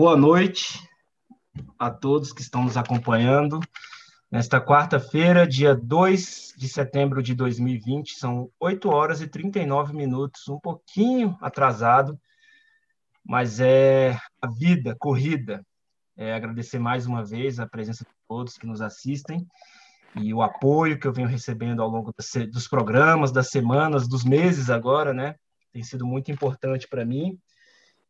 Boa noite a todos que estão nos acompanhando. Nesta quarta-feira, dia 2 de setembro de 2020, são 8 horas e 39 minutos, um pouquinho atrasado, mas é a vida corrida. É agradecer mais uma vez a presença de todos que nos assistem e o apoio que eu venho recebendo ao longo dos programas, das semanas, dos meses agora, né? Tem sido muito importante para mim.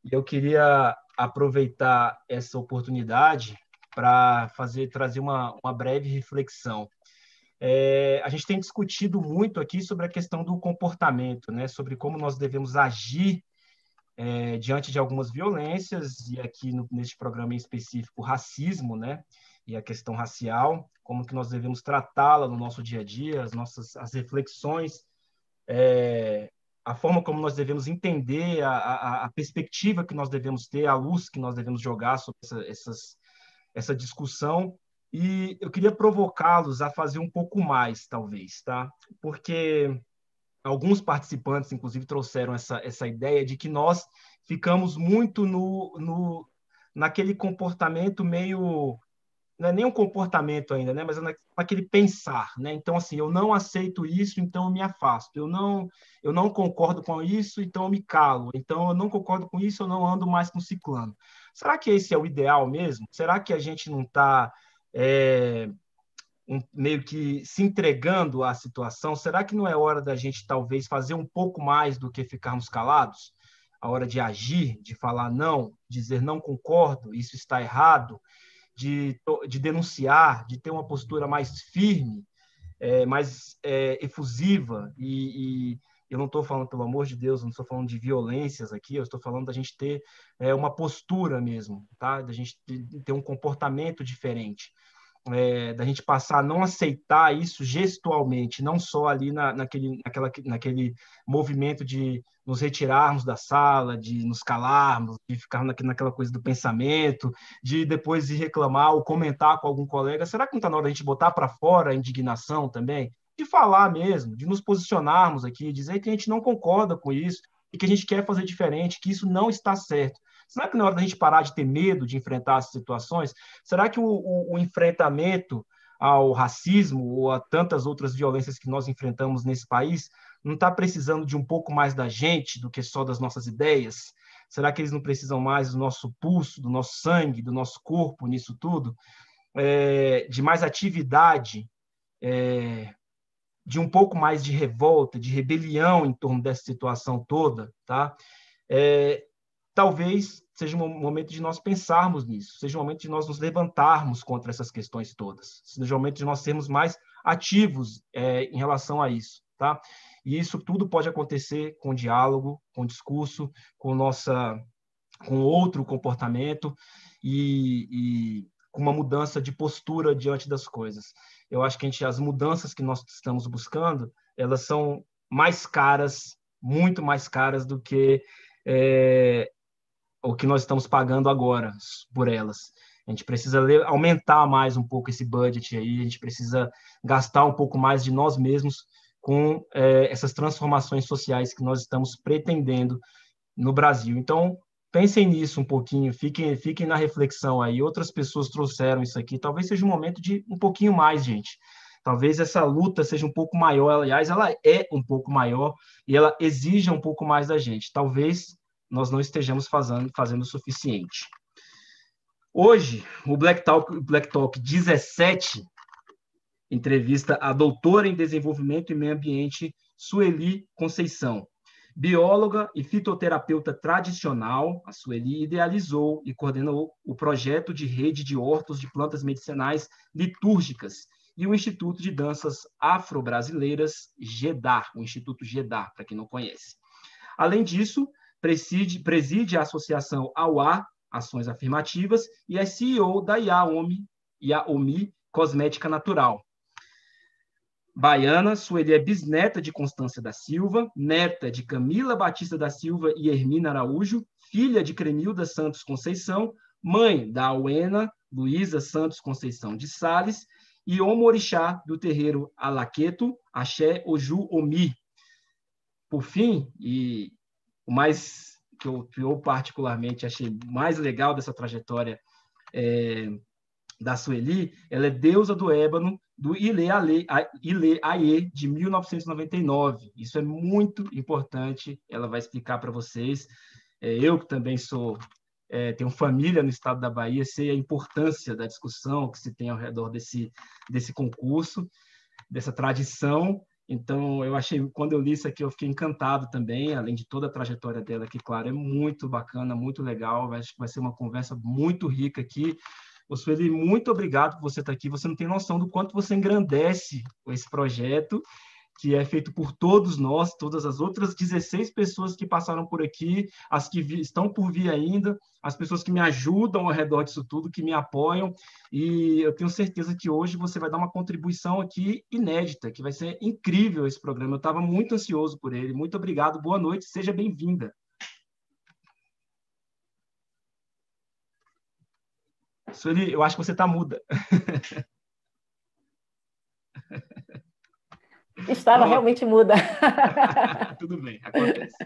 E eu queria aproveitar essa oportunidade para fazer trazer uma, uma breve reflexão. É, a gente tem discutido muito aqui sobre a questão do comportamento, né? Sobre como nós devemos agir é, diante de algumas violências e aqui no, neste programa em específico racismo, né? E a questão racial, como que nós devemos tratá-la no nosso dia a dia, as nossas as reflexões, é, a forma como nós devemos entender, a, a, a, perspectiva que nós devemos ter, a luz que nós devemos jogar sobre essa, essas, essa discussão. E eu queria provocá-los a fazer um pouco mais, talvez, tá? Porque alguns participantes, inclusive, trouxeram essa, essa ideia de que nós ficamos muito no, no naquele comportamento meio não é nem um comportamento ainda, né? Mas é aquele pensar, né? Então assim, eu não aceito isso, então eu me afasto. Eu não, eu não concordo com isso, então eu me calo. Então eu não concordo com isso, eu não ando mais com ciclano. Será que esse é o ideal mesmo? Será que a gente não está é, um, meio que se entregando à situação? Será que não é hora da gente talvez fazer um pouco mais do que ficarmos calados? A hora de agir, de falar não, dizer não concordo, isso está errado, de, de denunciar, de ter uma postura mais firme, é, mais é, efusiva e, e eu não estou falando, pelo amor de Deus, não estou falando de violências aqui, eu estou falando da gente ter é, uma postura mesmo, tá? Da gente ter um comportamento diferente é, da gente passar a não aceitar isso gestualmente, não só ali na, naquele, naquela, naquele movimento de nos retirarmos da sala, de nos calarmos, de ficar naquela coisa do pensamento, de depois ir reclamar ou comentar com algum colega. Será que não está na hora da gente botar para fora a indignação também? De falar mesmo, de nos posicionarmos aqui, dizer que a gente não concorda com isso e que a gente quer fazer diferente, que isso não está certo. Será que na hora da gente parar de ter medo de enfrentar essas situações, será que o, o, o enfrentamento ao racismo ou a tantas outras violências que nós enfrentamos nesse país não está precisando de um pouco mais da gente do que só das nossas ideias? Será que eles não precisam mais do nosso pulso, do nosso sangue, do nosso corpo nisso tudo? É, de mais atividade, é, de um pouco mais de revolta, de rebelião em torno dessa situação toda, tá? É, talvez seja um momento de nós pensarmos nisso, seja um momento de nós nos levantarmos contra essas questões todas, seja um momento de nós sermos mais ativos é, em relação a isso, tá? E isso tudo pode acontecer com diálogo, com discurso, com nossa, com outro comportamento e, e com uma mudança de postura diante das coisas. Eu acho que gente, as mudanças que nós estamos buscando, elas são mais caras, muito mais caras do que é, o que nós estamos pagando agora por elas. A gente precisa aumentar mais um pouco esse budget aí, a gente precisa gastar um pouco mais de nós mesmos com é, essas transformações sociais que nós estamos pretendendo no Brasil. Então, pensem nisso um pouquinho, fiquem, fiquem na reflexão aí. Outras pessoas trouxeram isso aqui. Talvez seja um momento de um pouquinho mais, gente. Talvez essa luta seja um pouco maior. Aliás, ela é um pouco maior e ela exija um pouco mais da gente. Talvez nós não estejamos fazendo, fazendo o suficiente. Hoje, o Black Talk, Black Talk 17 entrevista a doutora em desenvolvimento e meio ambiente, Sueli Conceição. Bióloga e fitoterapeuta tradicional, a Sueli idealizou e coordenou o projeto de rede de hortos de plantas medicinais litúrgicas e o Instituto de Danças Afro-Brasileiras, GEDAR, o Instituto GEDAR, para quem não conhece. Além disso, preside, preside a associação AUA, Ações Afirmativas, e é CEO da IAOMI, IAOMI Cosmética Natural. Baiana, Sueli é bisneta de Constância da Silva, neta de Camila Batista da Silva e Hermina Araújo, filha de Cremilda Santos Conceição, mãe da Auena Luísa Santos Conceição de Sales e Omorixá do terreiro Alaqueto, Axé Oju Omi. Por fim, e o mais que eu, que eu particularmente achei mais legal dessa trajetória é, da Sueli, ela é deusa do ébano do Ile Aie, de 1999. Isso é muito importante, ela vai explicar para vocês. É, eu que também sou é, tenho família no estado da Bahia, sei a importância da discussão que se tem ao redor desse, desse concurso, dessa tradição. Então, eu achei, quando eu li isso aqui, eu fiquei encantado também, além de toda a trajetória dela, que, claro, é muito bacana, muito legal. Acho que vai ser uma conversa muito rica aqui. Ô, Sueli, muito obrigado por você estar aqui. Você não tem noção do quanto você engrandece esse projeto, que é feito por todos nós, todas as outras 16 pessoas que passaram por aqui, as que estão por vir ainda, as pessoas que me ajudam ao redor disso tudo, que me apoiam. E eu tenho certeza que hoje você vai dar uma contribuição aqui inédita, que vai ser incrível esse programa. Eu estava muito ansioso por ele. Muito obrigado, boa noite, seja bem-vinda. Sueli, eu acho que você está muda. Estava realmente muda. Tudo bem, acontece.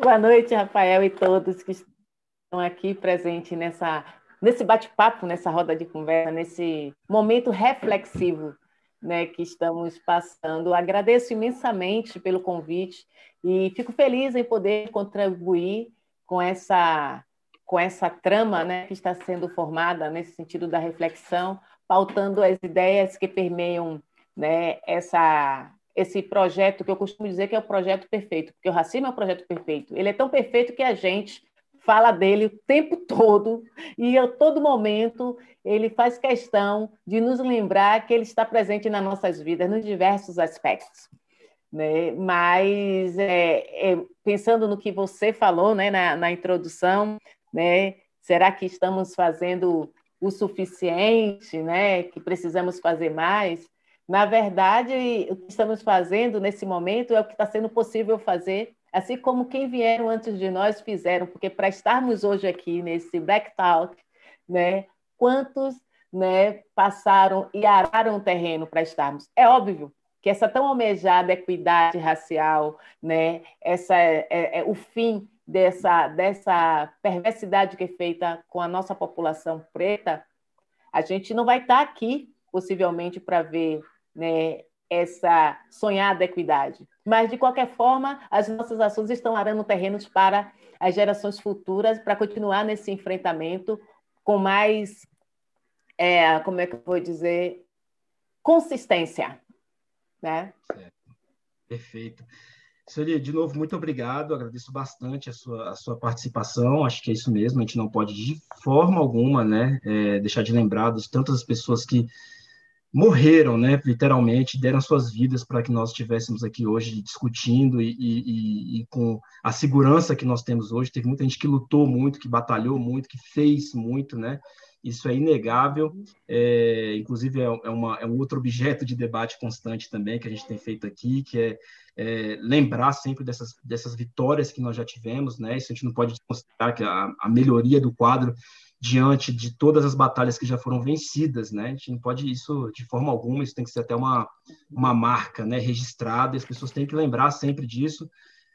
Boa noite, Rafael e todos que estão aqui presentes nessa, nesse bate-papo, nessa roda de conversa, nesse momento reflexivo né, que estamos passando. Agradeço imensamente pelo convite e fico feliz em poder contribuir com essa com essa trama né, que está sendo formada nesse sentido da reflexão, pautando as ideias que permeiam né, essa, esse projeto que eu costumo dizer que é o projeto perfeito, porque o racismo é o projeto perfeito. Ele é tão perfeito que a gente fala dele o tempo todo e a todo momento ele faz questão de nos lembrar que ele está presente nas nossas vidas, nos diversos aspectos. Né? Mas é, é, pensando no que você falou né, na, na introdução, né? Será que estamos fazendo o suficiente, né? Que precisamos fazer mais? Na verdade, o que estamos fazendo nesse momento é o que está sendo possível fazer, assim como quem vieram antes de nós fizeram, porque para estarmos hoje aqui nesse Black Talk, né? Quantos né, passaram e araram o terreno para estarmos? É óbvio que essa tão almejada equidade racial, né, essa é, é, o fim dessa, dessa perversidade que é feita com a nossa população preta, a gente não vai estar aqui, possivelmente, para ver né, essa sonhada equidade. Mas, de qualquer forma, as nossas ações estão arando terrenos para as gerações futuras, para continuar nesse enfrentamento com mais, é, como é que eu vou dizer, consistência. Né? Certo. Perfeito. Sueli, de novo, muito obrigado, agradeço bastante a sua, a sua participação, acho que é isso mesmo, a gente não pode de forma alguma, né, é, deixar de lembrar de tantas pessoas que morreram, né, literalmente, deram suas vidas para que nós estivéssemos aqui hoje discutindo e, e, e, com a segurança que nós temos hoje, teve muita gente que lutou muito, que batalhou muito, que fez muito, né, isso é inegável, é, inclusive é, é, uma, é, um outro objeto de debate constante também que a gente tem feito aqui, que é, é, lembrar sempre dessas, dessas vitórias que nós já tivemos, né? Isso a gente não pode considerar que a, a melhoria do quadro diante de todas as batalhas que já foram vencidas, né? A gente não pode isso de forma alguma, isso tem que ser até uma, uma marca, né, registrada, as pessoas têm que lembrar sempre disso,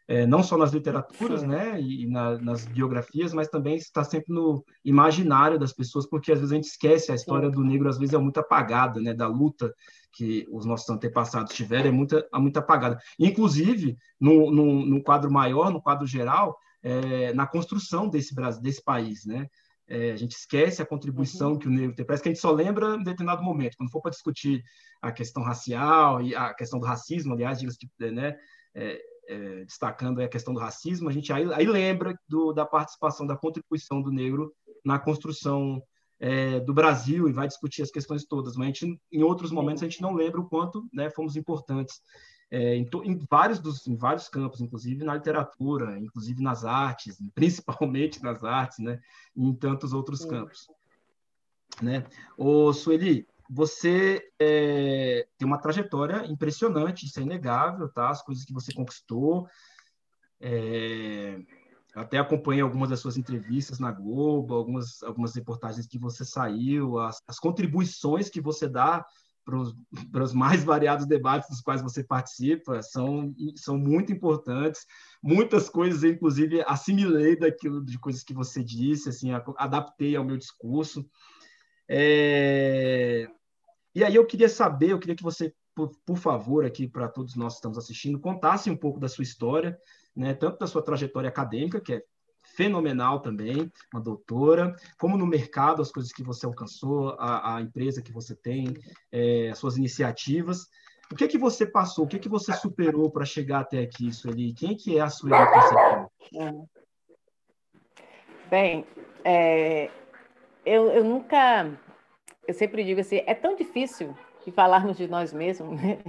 é, não só nas literaturas, Sim. né, e na, nas biografias, mas também está sempre no imaginário das pessoas, porque às vezes a gente esquece a história Sim. do negro, às vezes é muito apagada, né, da luta que os nossos antepassados tiveram, é muito, é muito apagada. Inclusive, no, no, no quadro maior, no quadro geral, é, na construção desse, desse país, né, é, a gente esquece a contribuição uhum. que o negro tem. Parece que a gente só lembra em determinado momento. Quando for para discutir a questão racial e a questão do racismo, aliás, né, é, é, destacando a questão do racismo, a gente aí, aí lembra do, da participação, da contribuição do negro na construção é, do Brasil e vai discutir as questões todas, mas gente, em outros momentos a gente não lembra o quanto né, fomos importantes é, em, em, vários dos, em vários campos, inclusive na literatura, inclusive nas artes, principalmente nas artes, né, e em tantos outros Sim. campos. Né? O Sueli, você é, tem uma trajetória impressionante, isso é inegável, tá? As coisas que você conquistou. É, até acompanhei algumas das suas entrevistas na Globo, algumas, algumas reportagens que você saiu, as, as contribuições que você dá para os mais variados debates dos quais você participa, são, são muito importantes. Muitas coisas, inclusive, assimilei daquilo de coisas que você disse, assim, adaptei ao meu discurso. É... E aí eu queria saber, eu queria que você, por, por favor, aqui para todos nós que estamos assistindo, contasse um pouco da sua história, né, tanto da sua trajetória acadêmica, que é fenomenal também, uma doutora, como no mercado, as coisas que você alcançou, a, a empresa que você tem, é, as suas iniciativas. O que é que você passou, o que é que você superou para chegar até aqui, Sueli? Quem é que é a Sueli Concepção? Bem, é, eu, eu nunca, eu sempre digo assim, é tão difícil de falarmos de nós mesmos, né?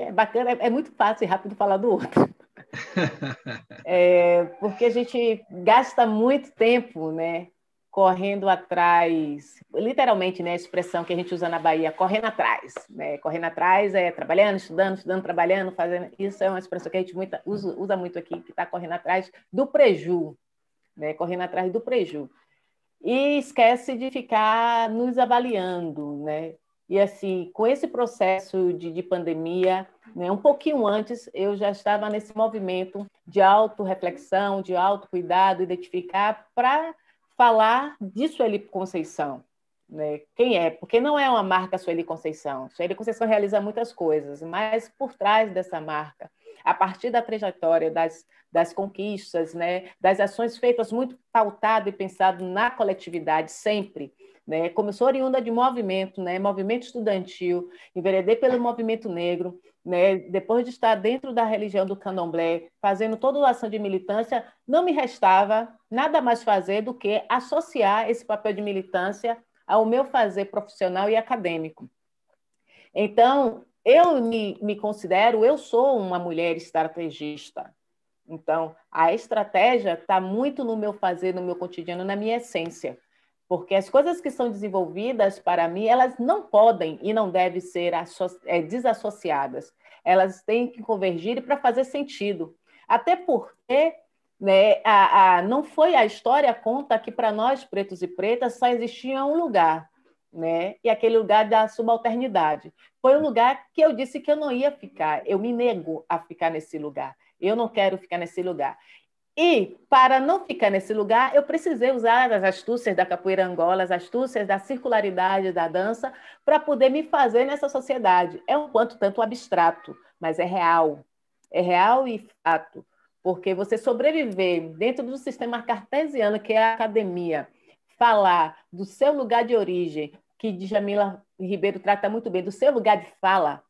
é bacana, é, é muito fácil e rápido falar do outro. é, porque a gente gasta muito tempo, né? Correndo atrás, literalmente, né? A expressão que a gente usa na Bahia, correndo atrás, né? Correndo atrás é trabalhando, estudando, estudando, trabalhando, fazendo. Isso é uma expressão que a gente muita, usa, usa muito aqui, que está correndo atrás do preju, né? Correndo atrás do preju. E esquece de ficar nos avaliando, né? E assim, com esse processo de, de pandemia, né, um pouquinho antes, eu já estava nesse movimento de autorreflexão, de autocuidado, identificar para falar de Sueli Conceição. Né? Quem é? Porque não é uma marca Sueli Conceição. Sueli Conceição realiza muitas coisas, mas por trás dessa marca, a partir da trajetória, das, das conquistas, né? das ações feitas muito pautado e pensado na coletividade, sempre, né? Como sou oriunda de movimento, né? movimento estudantil, enveredei pelo movimento negro, né? depois de estar dentro da religião do candomblé, fazendo toda a ação de militância, não me restava nada mais fazer do que associar esse papel de militância ao meu fazer profissional e acadêmico. Então, eu me, me considero, eu sou uma mulher estrategista. Então, a estratégia está muito no meu fazer, no meu cotidiano, na minha essência. Porque as coisas que são desenvolvidas para mim, elas não podem e não devem ser é, desassociadas. Elas têm que convergir para fazer sentido. Até porque né, a, a, não foi a história conta que para nós, pretos e pretas, só existia um lugar, né? E aquele lugar da subalternidade. Foi um lugar que eu disse que eu não ia ficar. Eu me nego a ficar nesse lugar. Eu não quero ficar nesse lugar. E, para não ficar nesse lugar, eu precisei usar as astúcias da capoeira angola, as astúcias da circularidade da dança, para poder me fazer nessa sociedade. É um quanto tanto abstrato, mas é real. É real e fato. Porque você sobreviver dentro do sistema cartesiano, que é a academia, falar do seu lugar de origem, que Djamila Ribeiro trata muito bem, do seu lugar de fala,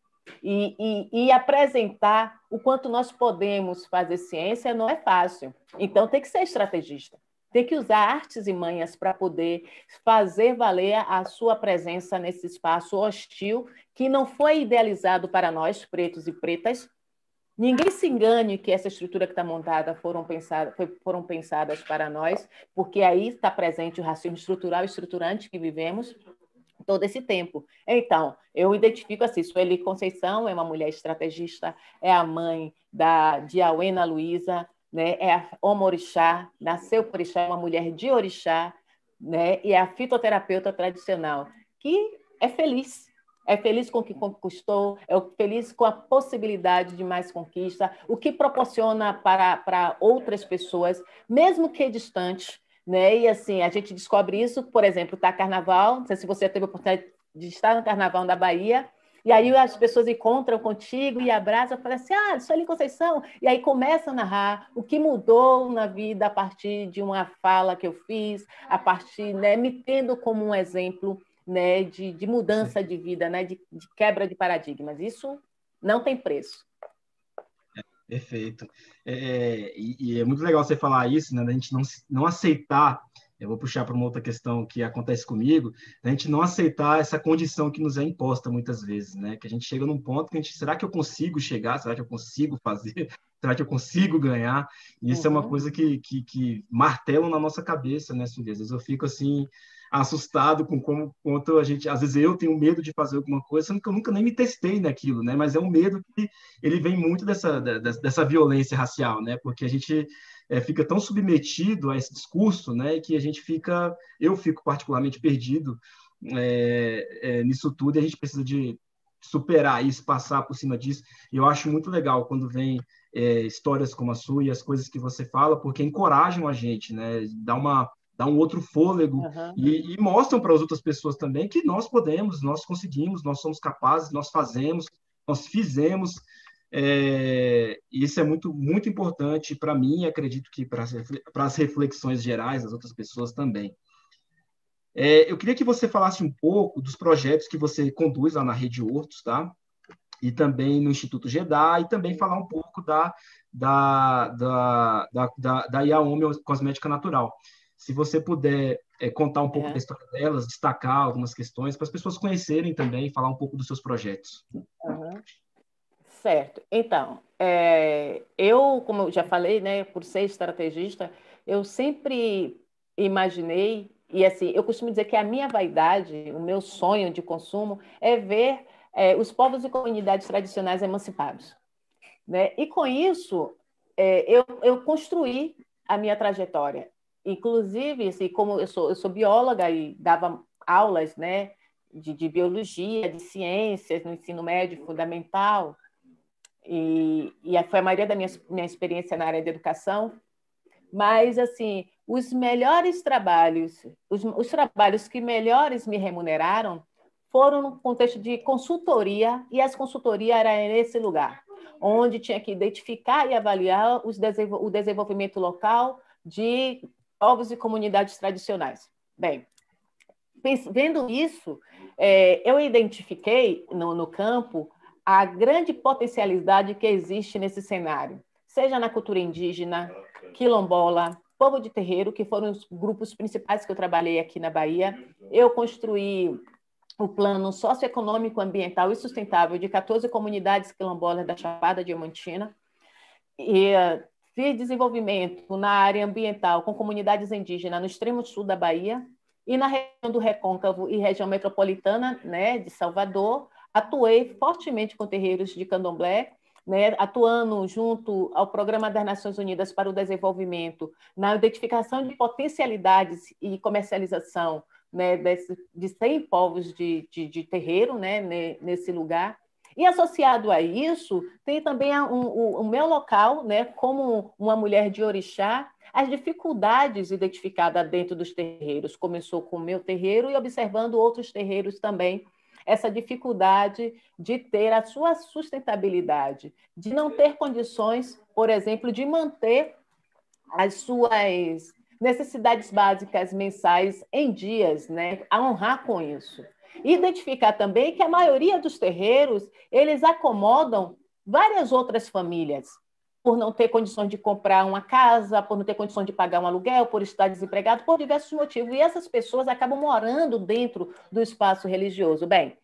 e, e, e, apresentar o quanto nós podemos fazer ciência não é fácil. Então, tem que ser estrategista. Tem que usar artes e manhas para poder fazer valer a sua presença nesse espaço hostil que não foi idealizado para nós, pretos e pretas. Ninguém se engane que essa estrutura que está montada foram, pensada, foram pensadas para nós, porque aí está presente o racismo estrutural e estruturante que vivemos, todo esse tempo. Então, eu identifico assim, Sueli Conceição é uma mulher estrategista, é a mãe da, de Awena Luiza, né? é a Omorixá, nasceu por Orixá, é uma mulher de Orixá, né? e é a fitoterapeuta tradicional, que é feliz, é feliz com o que conquistou, é feliz com a possibilidade de mais conquista, o que proporciona para, para outras pessoas, mesmo que distantes, né? E assim, a gente descobre isso, por exemplo, tá carnaval, não sei se você teve a oportunidade de estar no carnaval da Bahia, e aí as pessoas encontram contigo e abraçam, falam assim, ah, sou ali Conceição, e aí começa a narrar o que mudou na vida a partir de uma fala que eu fiz, a partir, né, me tendo como um exemplo, né, de, de mudança de vida, né, de, de quebra de paradigmas. Isso não tem preço. Perfeito. É, é, e, e, é muito legal você falar isso, né? Da gente não, não aceitar. Eu vou puxar para uma outra questão que acontece comigo, a gente não aceitar essa condição que nos é imposta muitas vezes, né? Que a gente chega num ponto que a gente, será que eu consigo chegar? Será que eu consigo fazer? Será que eu consigo ganhar? E isso uhum. é uma uhum. coisa que, que, que martelam na nossa cabeça, né? Às vezes eu fico assim, assustado com como quanto a gente, às vezes eu tenho medo de fazer alguma coisa, sendo que eu nunca nem me testei naquilo, né? Mas é um medo que ele vem muito dessa, dessa violência racial, né? Porque a gente é, fica tão submetido a esse discurso, né? Que a gente fica, eu fico particularmente perdido é, é, nisso tudo e a gente precisa de superar isso, passar por cima disso. E eu acho muito legal quando vem é, histórias como a sua e as coisas que você fala, porque encorajam a gente, né? Dá uma dá um outro fôlego uhum. e, e, mostram para as outras pessoas também que nós podemos, nós conseguimos, nós somos capazes, nós fazemos, nós fizemos. É, isso é muito muito importante para mim e acredito que para as reflexões gerais das outras pessoas também. É, eu queria que você falasse um pouco dos projetos que você conduz lá na Rede Hortos, tá? E também no Instituto GEDA, e também falar um pouco da, da, da, da, da, da Cosmética Natural. Se você puder é, contar um pouco é. da história delas, destacar algumas questões, para as pessoas conhecerem também, falar um pouco dos seus projetos. Uhum. Certo. Então, é, eu, como eu já falei, né, por ser estrategista, eu sempre imaginei e assim, eu costumo dizer que a minha vaidade, o meu sonho de consumo é ver é, os povos e comunidades tradicionais emancipados. Né? E com isso, é, eu, eu construí a minha trajetória. Inclusive, assim, como eu sou, eu sou bióloga e dava aulas né, de, de biologia, de ciências no ensino médio fundamental, e, e foi a maioria da minha, minha experiência na área de educação, mas, assim, os melhores trabalhos, os, os trabalhos que melhores me remuneraram foram no contexto de consultoria, e as consultorias eram nesse lugar, onde tinha que identificar e avaliar os, o desenvolvimento local de povos e comunidades tradicionais. Bem, vendo isso, é, eu identifiquei no, campo a grande potencialidade que existe nesse cenário, seja na cultura indígena, quilombola, povo de terreiro, que foram os grupos principais que eu trabalhei aqui na Bahia. Eu construí o plano socioeconômico, ambiental e sustentável de 14 comunidades quilombolas da Chapada Diamantina. E fiz desenvolvimento na área ambiental com comunidades indígenas no extremo sul da Bahia e na região do Recôncavo e região metropolitana né, de Salvador. Atuei fortemente com terreiros de candomblé né, atuando junto ao Programa das Nações Unidas para o Desenvolvimento, na identificação de potencialidades e comercialização né, desse, de 100 povos de, de, de terreiro né, nesse lugar. E associado a isso, tem também um, o, o meu local, né, como uma mulher de orixá, as dificuldades identificadas dentro dos terreiros. Começou com o meu terreiro e observando outros terreiros também essa dificuldade de ter a sua sustentabilidade, de não ter condições, por exemplo, de manter as suas necessidades básicas mensais em dias, né? A honrar com isso. Identificar também que a maioria dos terreiros, eles acomodam várias outras famílias, por não ter condições de comprar uma casa, por não ter condições de pagar um aluguel, por estar desempregado, por diversos motivos. E essas pessoas acabam morando dentro do espaço religioso. Bem,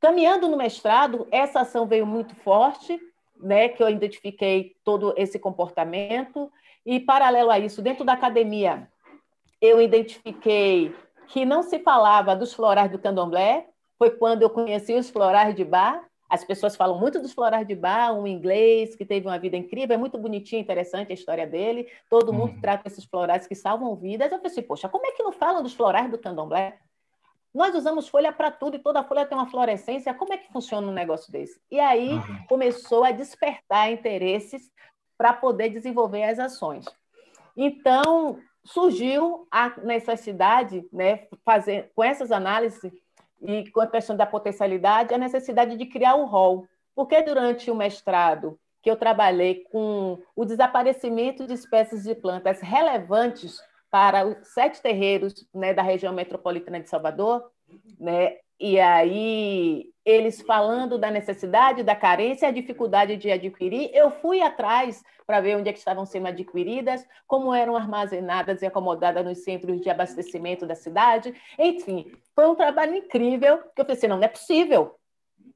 caminhando no mestrado, essa ação veio muito forte, né, que eu identifiquei todo esse comportamento. E, paralelo a isso, dentro da academia, eu identifiquei que não se falava dos florais do candomblé, foi quando eu conheci os florais de bar, as pessoas falam muito dos florais de bar, um inglês que teve uma vida incrível, é muito bonitinho, interessante a história dele. Todo mundo uhum. trata esses florais que salvam vidas. Eu pensei, poxa, como é que não falam dos florais do candomblé? Nós usamos folha para tudo e toda folha tem uma fluorescência. Como é que funciona um negócio desse? E aí uhum. começou a despertar interesses para poder desenvolver as ações. Então, surgiu a necessidade, né, fazer, com essas análises, e com a questão da potencialidade, a necessidade de criar o rol. Porque durante o mestrado, que eu trabalhei com o desaparecimento de espécies de plantas relevantes para os sete terreiros né, da região metropolitana de Salvador, né, e aí eles falando da necessidade, da carência, a dificuldade de adquirir, eu fui atrás para ver onde é estavam sendo adquiridas, como eram armazenadas e acomodadas nos centros de abastecimento da cidade. Enfim, foi um trabalho incrível que eu pensei, não, não é possível.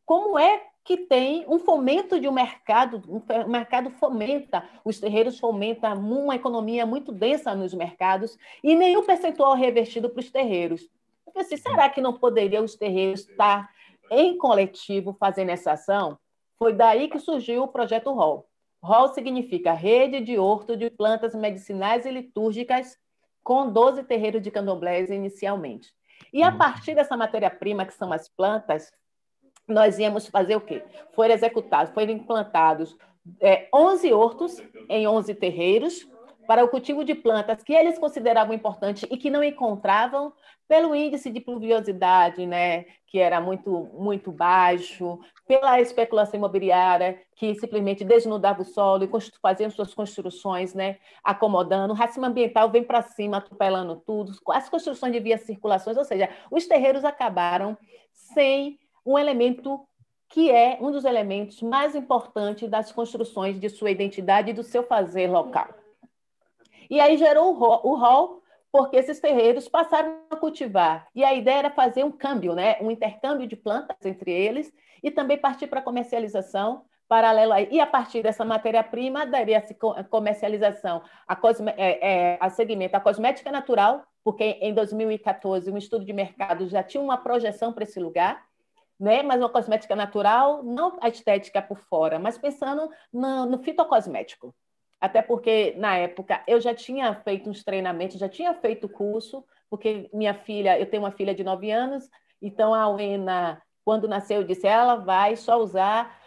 Como é que tem um fomento de um mercado, o mercado fomenta, os terreiros fomentam uma economia muito densa nos mercados e nenhum percentual revertido para os terreiros. Eu pensei, será que não poderiam os terreiros estar em coletivo fazendo essa ação? Foi daí que surgiu o projeto ROL. ROL significa Rede de Horto de Plantas Medicinais e Litúrgicas, com 12 terreiros de candomblés inicialmente. E a partir dessa matéria-prima, que são as plantas, nós íamos fazer o quê? Foram executados, foram implantados é, 11 hortos em 11 terreiros para o cultivo de plantas que eles consideravam importantes e que não encontravam pelo índice de pluviosidade, né, que era muito muito baixo, pela especulação imobiliária que simplesmente desnudava o solo e fazia suas construções, né, acomodando, o racismo ambiental vem para cima, atropelando tudo, as construções de vias circulações, ou seja, os terreiros acabaram sem um elemento que é um dos elementos mais importantes das construções de sua identidade e do seu fazer local. E aí gerou o rol, porque esses terreiros passaram a cultivar. E a ideia era fazer um câmbio, né? um intercâmbio de plantas entre eles, e também partir para a comercialização paralelo aí. E a partir dessa matéria-prima, daria-se comercialização a, cosme, é, é, a segmento a cosmética natural, porque em 2014 um estudo de mercado já tinha uma projeção para esse lugar, né? mas uma cosmética natural, não a estética por fora, mas pensando no, no fitocosmético. Até porque, na época, eu já tinha feito uns treinamentos, já tinha feito curso, porque minha filha, eu tenho uma filha de 9 anos, então a Uena, quando nasceu, disse, ela vai só usar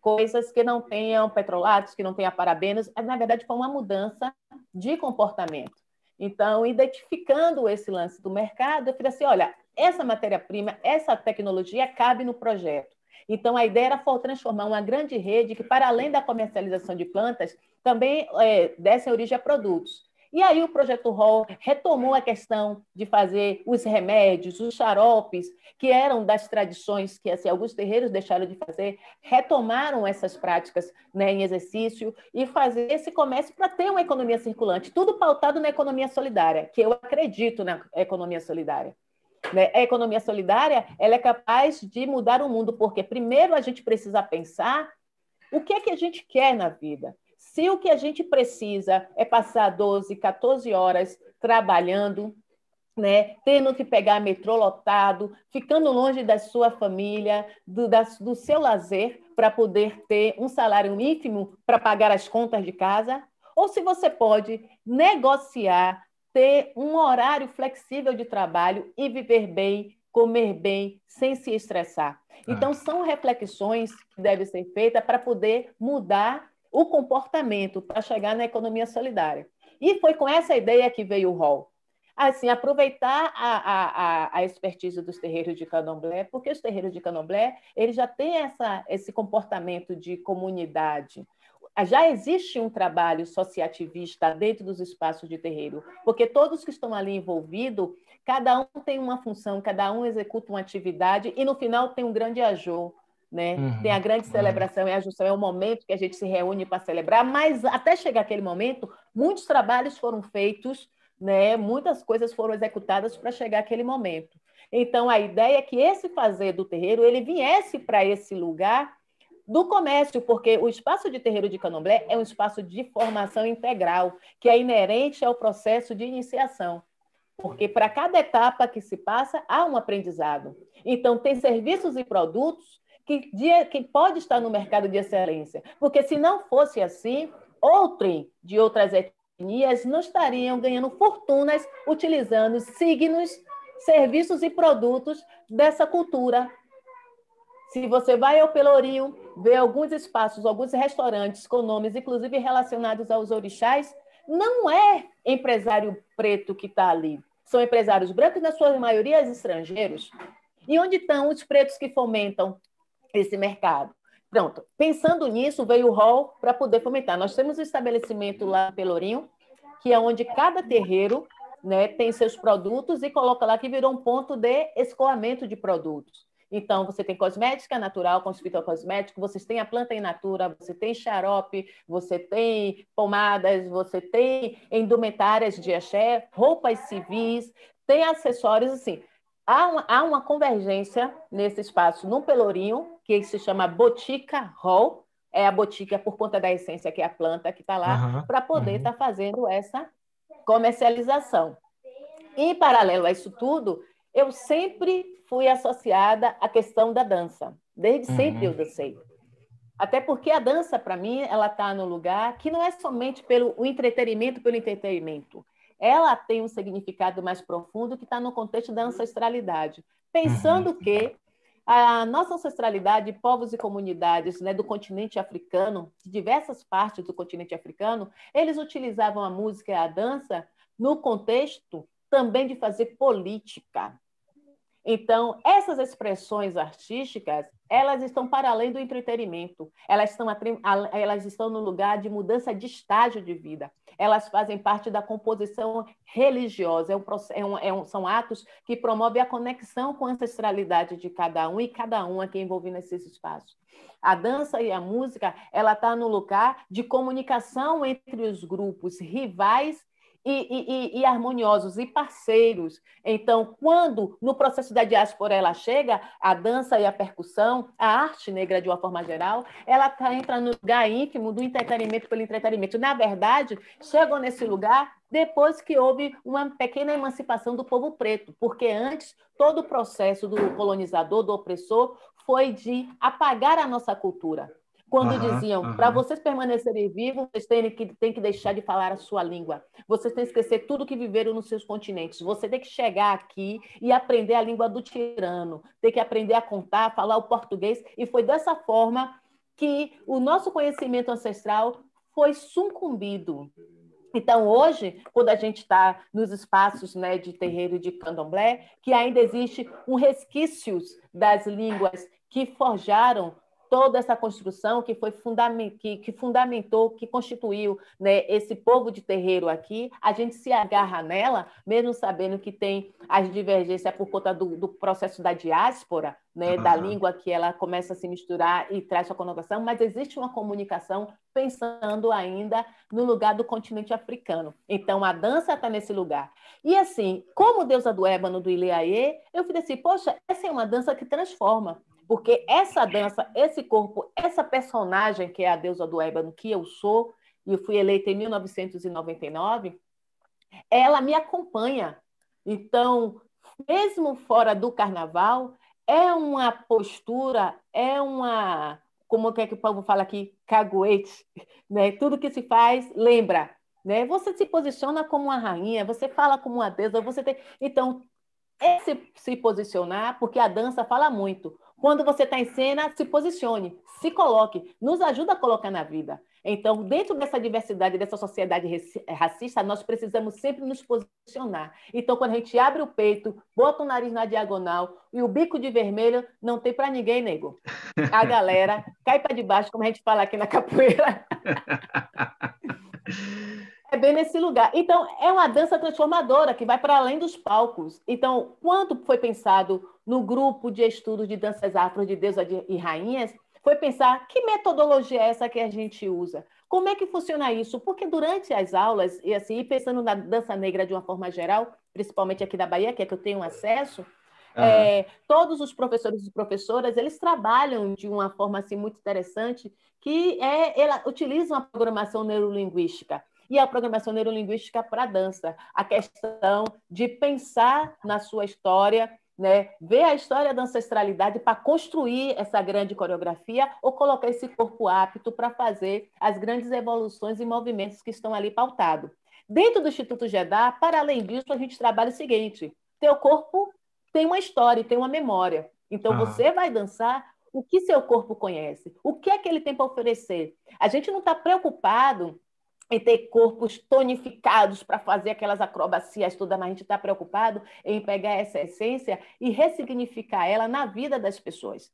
coisas que não tenham petrolatos, que não tenham parabenos. Na verdade, foi uma mudança de comportamento. Então, identificando esse lance do mercado, eu falei assim, olha, essa matéria-prima, essa tecnologia cabe no projeto. Então, a ideia era transformar uma grande rede que, para além da comercialização de plantas, também é, desse origem a produtos. E aí o projeto Hall retomou a questão de fazer os remédios, os xaropes, que eram das tradições que assim, alguns terreiros deixaram de fazer, retomaram essas práticas né, em exercício e fazer esse comércio para ter uma economia circulante, tudo pautado na economia solidária, que eu acredito na economia solidária. Né? A economia solidária ela é capaz de mudar o mundo, porque primeiro a gente precisa pensar o que é que a gente quer na vida. Se o que a gente precisa é passar 12, 14 horas trabalhando, né, tendo que pegar metrô lotado, ficando longe da sua família, do, da, do seu lazer, para poder ter um salário ínfimo para pagar as contas de casa, ou se você pode negociar ter um horário flexível de trabalho e viver bem, comer bem, sem se estressar. Ah. Então, são reflexões que devem ser feitas para poder mudar o comportamento, para chegar na economia solidária. E foi com essa ideia que veio o rol. Assim, aproveitar a, a, a expertise dos terreiros de candomblé, porque os terreiros de candomblé eles já têm essa, esse comportamento de comunidade, já existe um trabalho associativista dentro dos espaços de terreiro, porque todos que estão ali envolvidos, cada um tem uma função, cada um executa uma atividade e no final tem um grande ajô, né? Uhum, tem a grande celebração uhum. e a junção, é o momento que a gente se reúne para celebrar, mas até chegar aquele momento, muitos trabalhos foram feitos, né? Muitas coisas foram executadas para chegar aquele momento. Então a ideia é que esse fazer do terreiro ele viesse para esse lugar do comércio, porque o espaço de terreiro de candomblé é um espaço de formação integral, que é inerente ao processo de iniciação. Porque para cada etapa que se passa, há um aprendizado. Então, tem serviços e produtos que, que pode estar no mercado de excelência. Porque se não fosse assim, outrem de outras etnias não estariam ganhando fortunas utilizando signos, serviços e produtos dessa cultura se você vai ao Pelourinho, vê alguns espaços, alguns restaurantes com nomes, inclusive relacionados aos orixás, não é empresário preto que está ali. São empresários brancos, na sua maioria, estrangeiros. E onde estão os pretos que fomentam esse mercado? Pronto, pensando nisso, veio o hall para poder fomentar. Nós temos um estabelecimento lá Pelourinho, que é onde cada terreiro né, tem seus produtos e coloca lá que virou um ponto de escoamento de produtos. Então, você tem cosmética natural com fitocosméticos, vocês têm a planta in natura, você tem xarope, você tem pomadas, você tem indumentárias de axé, roupas civis, tem acessórios, assim. Há uma, há uma convergência nesse espaço, no Pelourinho, que se chama Botica Hall, é a botica por conta da essência, que é a planta que está lá, uhum, para poder estar uhum. tá fazendo essa comercialização. Em paralelo a isso tudo, eu sempre fui associada à questão da dança. Desde uhum. sempre eu dancei. Até porque a dança, para mim, ela está no lugar que não é somente pelo o entretenimento pelo entretenimento. Ela tem um significado mais profundo que está no contexto da ancestralidade. Pensando uhum. que a nossa ancestralidade, povos e comunidades né, do continente africano, de diversas partes do continente africano, eles utilizavam a música e a dança no contexto também de fazer política. Então, essas expressões artísticas, elas estão para além do entretenimento, elas estão, elas estão no lugar de mudança de estágio de vida, elas fazem parte da composição religiosa, é um, é um, é um, são atos que promovem a conexão com a ancestralidade de cada um e cada um aqui envolvido nesses espaços. A dança e a música, ela está no lugar de comunicação entre os grupos rivais e, e, e, harmoniosos e parceiros. Então, quando no processo da diáspora ela chega, a dança e a percussão, a arte negra de uma forma geral, ela tá, entra no lugar ínfimo do entretenimento pelo entretenimento. Na verdade, chegam nesse lugar depois que houve uma pequena emancipação do povo preto, porque antes todo o processo do colonizador, do opressor, foi de apagar a nossa cultura quando diziam, para vocês permanecerem vivos, vocês têm que, têm que deixar de falar a sua língua. Vocês têm que esquecer tudo que viveram nos seus continentes. Você tem que chegar aqui e aprender a língua do tirano, tem que aprender a contar, falar o português. E foi dessa forma que o nosso conhecimento ancestral foi sucumbido. Então, hoje, quando a gente está nos espaços né, de terreiro de candomblé, que ainda existe um resquícios das línguas que forjaram toda essa construção que foi fundament, que, que fundamentou, que constituiu né, esse povo de terreiro aqui, a gente se agarra nela, mesmo sabendo que tem as divergências por conta do, do processo da diáspora, né, uhum. da língua que ela começa a se misturar e traz sua conotação, mas existe uma comunicação pensando ainda no lugar do continente africano. Então, a dança está nesse lugar. E assim, como deusa do ébano do Ileaê, eu falei assim, poxa, essa é uma dança que transforma. Porque essa dança, esse corpo, essa personagem que é a deusa do ébano, que eu sou, e eu fui eleita em 1999, ela me acompanha. Então, mesmo fora do carnaval, é uma postura, é uma, como é que o povo fala aqui, caguete, né? Tudo que se faz, lembra, né? Você se posiciona como uma rainha, você fala como uma deusa, você tem... Então, é se, se posicionar, porque a dança fala muito. Quando você está em cena, se posicione, se coloque, nos ajuda a colocar na vida. Então, dentro dessa diversidade, dessa sociedade racista, nós precisamos sempre nos posicionar. Então, quando a gente abre o peito, bota o nariz na diagonal e o bico de vermelho, não tem para ninguém, nego. A galera cai para debaixo, como a gente fala aqui na capoeira. É bem nesse lugar. Então, é uma dança transformadora que vai para além dos palcos. Então, quando foi pensado no grupo de estudos de danças afro de deusas e rainhas, foi pensar que metodologia é essa que a gente usa? Como é que funciona isso? Porque durante as aulas, e assim, pensando na dança negra de uma forma geral, principalmente aqui da Bahia, que é que eu tenho acesso, uhum. é, todos os professores e professoras, eles trabalham de uma forma assim, muito interessante, que é, ela utiliza a programação neurolinguística e a programação neurolinguística para dança, a questão de pensar na sua história, né, ver a história da ancestralidade para construir essa grande coreografia ou colocar esse corpo apto para fazer as grandes evoluções e movimentos que estão ali pautados. Dentro do Instituto Jeddah, para além disso, a gente trabalha o seguinte: teu corpo tem uma história, tem uma memória. Então, ah. você vai dançar o que seu corpo conhece, o que é que ele tem para oferecer. A gente não está preocupado em ter corpos tonificados para fazer aquelas acrobacias todas, mas a gente está preocupado em pegar essa essência e ressignificar ela na vida das pessoas.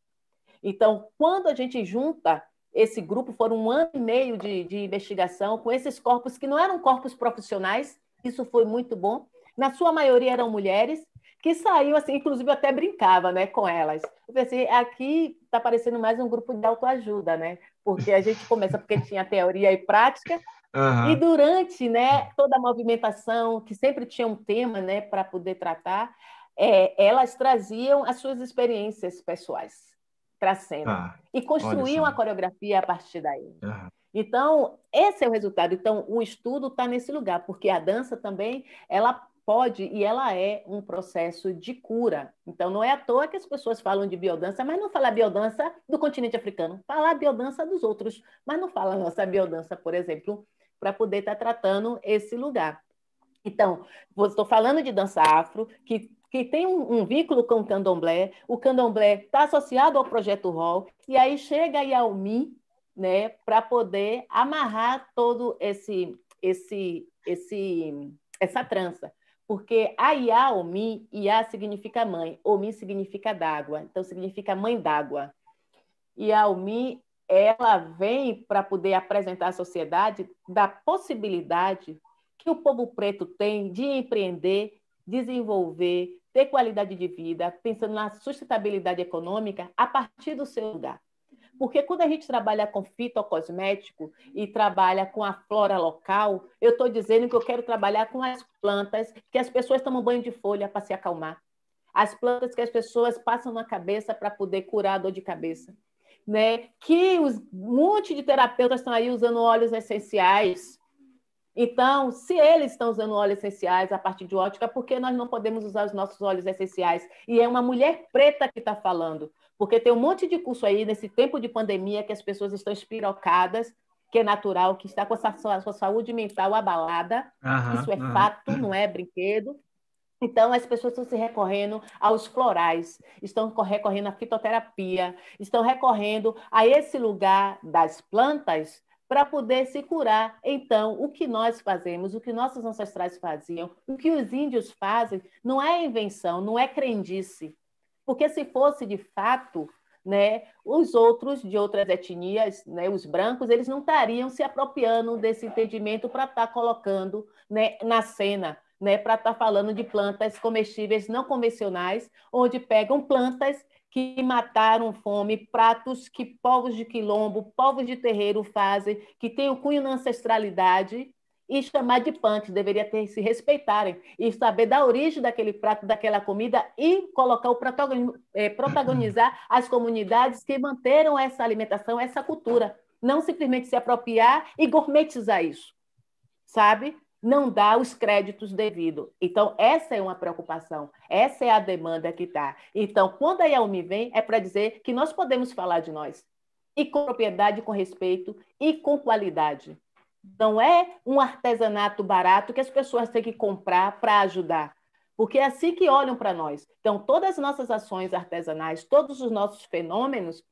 Então, quando a gente junta esse grupo, foram um ano e meio de, de investigação com esses corpos que não eram corpos profissionais, isso foi muito bom. Na sua maioria eram mulheres, que saíam assim, inclusive eu até brincava né, com elas. Eu pensei, aqui está parecendo mais um grupo de autoajuda, né? Porque a gente começa porque tinha teoria e prática, Uhum. E durante né, toda a movimentação, que sempre tinha um tema né, para poder tratar, é, elas traziam as suas experiências pessoais para a cena ah, e construíam a coreografia a partir daí. Uhum. Então, esse é o resultado. Então, o estudo está nesse lugar, porque a dança também ela pode e ela é um processo de cura. Então, não é à toa que as pessoas falam de biodança, mas não fala biodança do continente africano, fala biodança dos outros, mas não fala nossa biodança, por exemplo, para poder estar tá tratando esse lugar. Então, estou falando de dança afro, que que tem um, um vínculo com o candomblé, o candomblé está associado ao projeto ROL, e aí chega a Yaomi, né, para poder amarrar todo esse, esse, esse, essa trança. Porque a Yaomi, Ia significa mãe, Omi significa d'água, então significa mãe d'água. Yaomi, ela vem para poder apresentar à sociedade da possibilidade que o povo preto tem de empreender, desenvolver, ter qualidade de vida, pensando na sustentabilidade econômica a partir do seu lugar. Porque quando a gente trabalha com fitocosmético e trabalha com a flora local, eu estou dizendo que eu quero trabalhar com as plantas que as pessoas tomam banho de folha para se acalmar. As plantas que as pessoas passam na cabeça para poder curar a dor de cabeça. Né? Que os, um monte de terapeutas estão aí usando óleos essenciais. Então, se eles estão usando óleos essenciais a partir de ótica, por que nós não podemos usar os nossos óleos essenciais? E é uma mulher preta que está falando. Porque tem um monte de curso aí nesse tempo de pandemia que as pessoas estão espirocadas, que é natural, que está com a sua, a sua saúde mental abalada. Uhum, Isso é uhum. fato, não é brinquedo. Então, as pessoas estão se recorrendo aos florais, estão recorrendo à fitoterapia, estão recorrendo a esse lugar das plantas para poder se curar. Então, o que nós fazemos, o que nossos ancestrais faziam, o que os índios fazem, não é invenção, não é crendice, porque se fosse de fato, né, os outros de outras etnias, né, os brancos, eles não estariam se apropriando desse entendimento para estar tá colocando né, na cena, né, para estar tá falando de plantas comestíveis não convencionais, onde pegam plantas que mataram fome, pratos que povos de quilombo, povos de terreiro fazem, que têm o cunho na ancestralidade, e chamar de punk, deveria ter se respeitarem e saber da origem daquele prato, daquela comida e colocar o é, protagonizar as comunidades que manteram essa alimentação, essa cultura, não simplesmente se apropriar e gourmetizar isso, sabe? Não dar os créditos devidos. Então, essa é uma preocupação, essa é a demanda que está. Então, quando a Yaomi vem, é para dizer que nós podemos falar de nós, e com propriedade, com respeito e com qualidade. Não é um artesanato barato que as pessoas têm que comprar para ajudar. Porque é assim que olham para nós. Então, todas as nossas ações artesanais, todos os nossos fenômenos,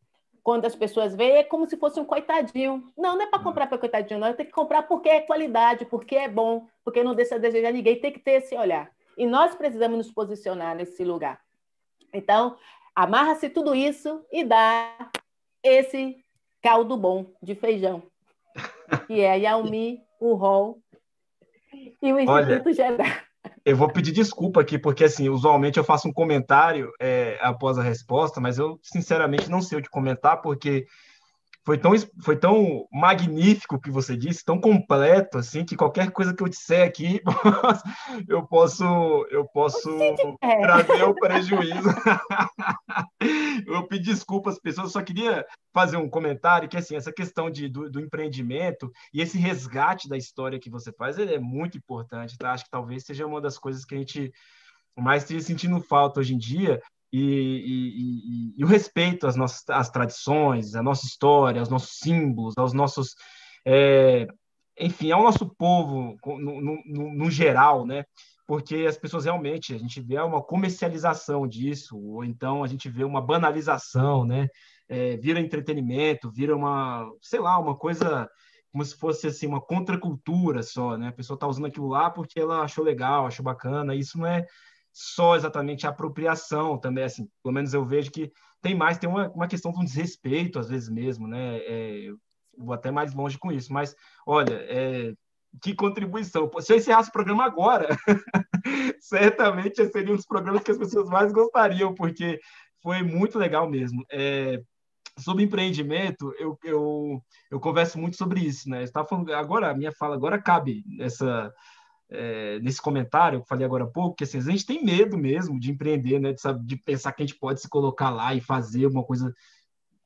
quando as pessoas veem, é como se fosse um coitadinho. Não, não é para uhum. comprar para coitadinho, não. Tem que comprar porque é qualidade, porque é bom, porque não deixa a desejar ninguém. Tem que ter esse olhar. E nós precisamos nos posicionar nesse lugar. Então, amarra-se tudo isso e dá esse caldo bom de feijão que é a Yaomi, o ROL e o Instituto Olha, Geral. Eu vou pedir desculpa aqui, porque assim, usualmente eu faço um comentário é, após a resposta, mas eu sinceramente não sei o que comentar, porque foi tão, foi tão magnífico o que você disse, tão completo assim que qualquer coisa que eu disser aqui eu posso eu posso trazer um prejuízo. eu pedi desculpas às pessoas, só queria fazer um comentário que assim essa questão de, do, do, empreendimento e esse resgate da história que você faz ele é muito importante, tá? Acho que talvez seja uma das coisas que a gente mais esteja sentindo falta hoje em dia, e, e, e, e, o respeito às nossas às tradições, à nossa história, aos nossos símbolos, aos nossos. É, enfim, ao nosso povo no, no, no, geral, né? Porque as pessoas realmente, a gente vê uma comercialização disso, ou então a gente vê uma banalização, né? É, vira entretenimento, vira uma, sei lá, uma coisa como se fosse assim uma contracultura só, né? A pessoa está usando aquilo lá porque ela achou legal, achou bacana. Isso não é só exatamente a apropriação também, assim, pelo menos eu vejo que tem mais, tem uma, uma questão de um desrespeito, às vezes mesmo, né? É, vou até mais longe com isso, mas olha, é, que contribuição. Se eu encerrasse o programa agora, certamente seria um dos programas que as pessoas mais gostariam, porque foi muito legal mesmo. É, sobre empreendimento, eu, eu, eu converso muito sobre isso, né? Está falando agora a minha fala agora cabe essa é, nesse comentário que eu falei agora há pouco, que assim, a gente tem medo mesmo de empreender, né? De, sabe, de pensar que a gente pode se colocar lá e fazer uma coisa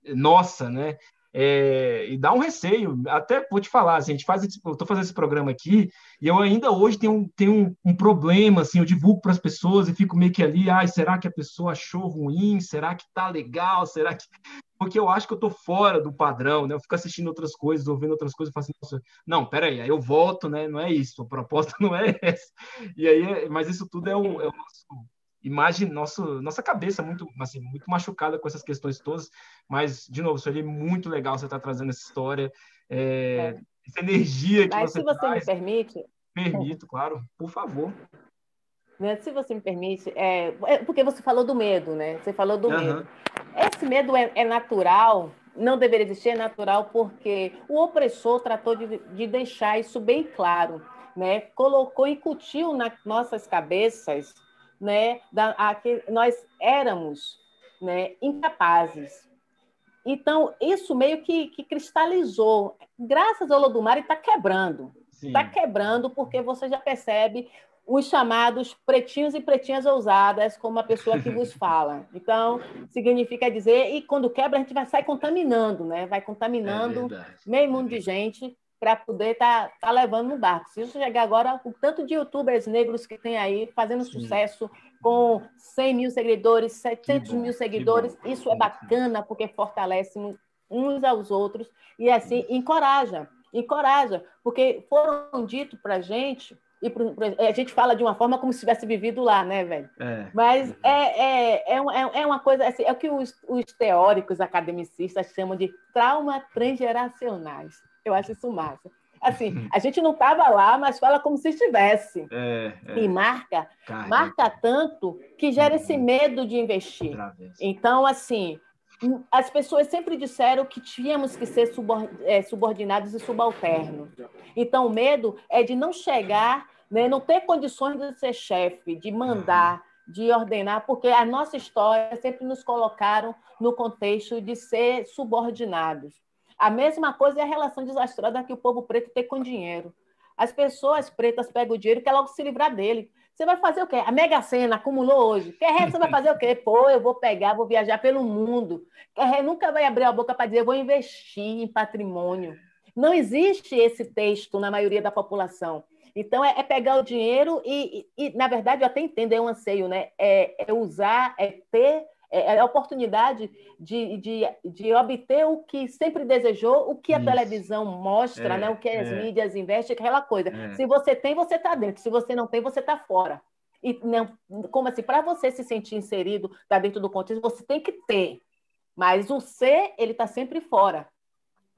nossa, né? É, e dá um receio. Até vou te falar, assim, a gente faz eu estou fazendo esse programa aqui e eu ainda hoje tenho, um, tenho um, um problema, assim, eu divulgo para as pessoas e fico meio que ali, ai, será que a pessoa achou ruim? Será que tá legal? Será que porque eu acho que eu tô fora do padrão, né? Eu fico assistindo outras coisas, ouvindo outras coisas, falo assim, não, peraí, aí eu volto, né? Não é isso, a proposta não é essa. E aí, mas isso tudo é o, é o nosso imagem, nosso, nossa cabeça muito, assim, muito machucada com essas questões todas, mas, de novo, seria muito legal você estar tá trazendo essa história, é, é. essa energia que mas você se você traz. me permite... Permito, claro, por favor. Se você me permite, é, é, porque você falou do medo, né? Você falou do uhum. medo. Esse medo é, é, natural, não deveria existir, é natural porque o opressor tratou de, de deixar isso bem claro, né? Colocou, incutiu nas nossas cabeças, né? Da, a, que nós éramos, né? Incapazes. Então isso meio que, que cristalizou. Graças ao Lodumar está quebrando. Está quebrando porque você já percebe os chamados pretinhos e pretinhas ousadas, como a pessoa que vos fala. Então, significa dizer, e quando quebra, a gente vai sair contaminando, né? Vai contaminando é meio mundo de gente para poder estar tá, tá levando no barco. Se isso chegar agora, o tanto de youtubers negros que tem aí, fazendo Sim. sucesso, com 100 mil seguidores, 700 bom, mil seguidores, isso é bacana, porque fortalece uns aos outros e assim encoraja, encoraja, porque foram dito para a gente e pro, a gente fala de uma forma como se tivesse vivido lá, né, velho? É. Mas é, é, é, é, é uma coisa, assim, é o que os, os teóricos academicistas chamam de trauma transgeracionais. Eu acho isso massa. Assim, a gente não estava lá, mas fala como se estivesse. É, é. E marca, marca tanto que gera esse uhum. medo de investir. Então, assim, as pessoas sempre disseram que tínhamos que ser é, subordinados e subalternos. Então, o medo é de não chegar né? não ter condições de ser chefe, de mandar, de ordenar, porque a nossa história sempre nos colocaram no contexto de ser subordinados. A mesma coisa é a relação desastrosa que o povo preto tem com dinheiro. As pessoas pretas pegam o dinheiro e quer logo se livrar dele. Você vai fazer o quê? A Mega Sena acumulou hoje. Quer você vai fazer o quê? Pô, eu vou pegar, vou viajar pelo mundo. Quer nunca vai abrir a boca para dizer, eu vou investir em patrimônio. Não existe esse texto na maioria da população. Então, é, é pegar o dinheiro e, e, e, na verdade, eu até entendo, é um anseio, né? É, é usar, é ter é, é a oportunidade de, de, de obter o que sempre desejou, o que a Isso. televisão mostra, é, né? o que as é. mídias investem, aquela coisa. É. Se você tem, você está dentro. Se você não tem, você está fora. E não, como assim, para você se sentir inserido, tá dentro do contexto, você tem que ter. Mas o ser, ele está sempre fora,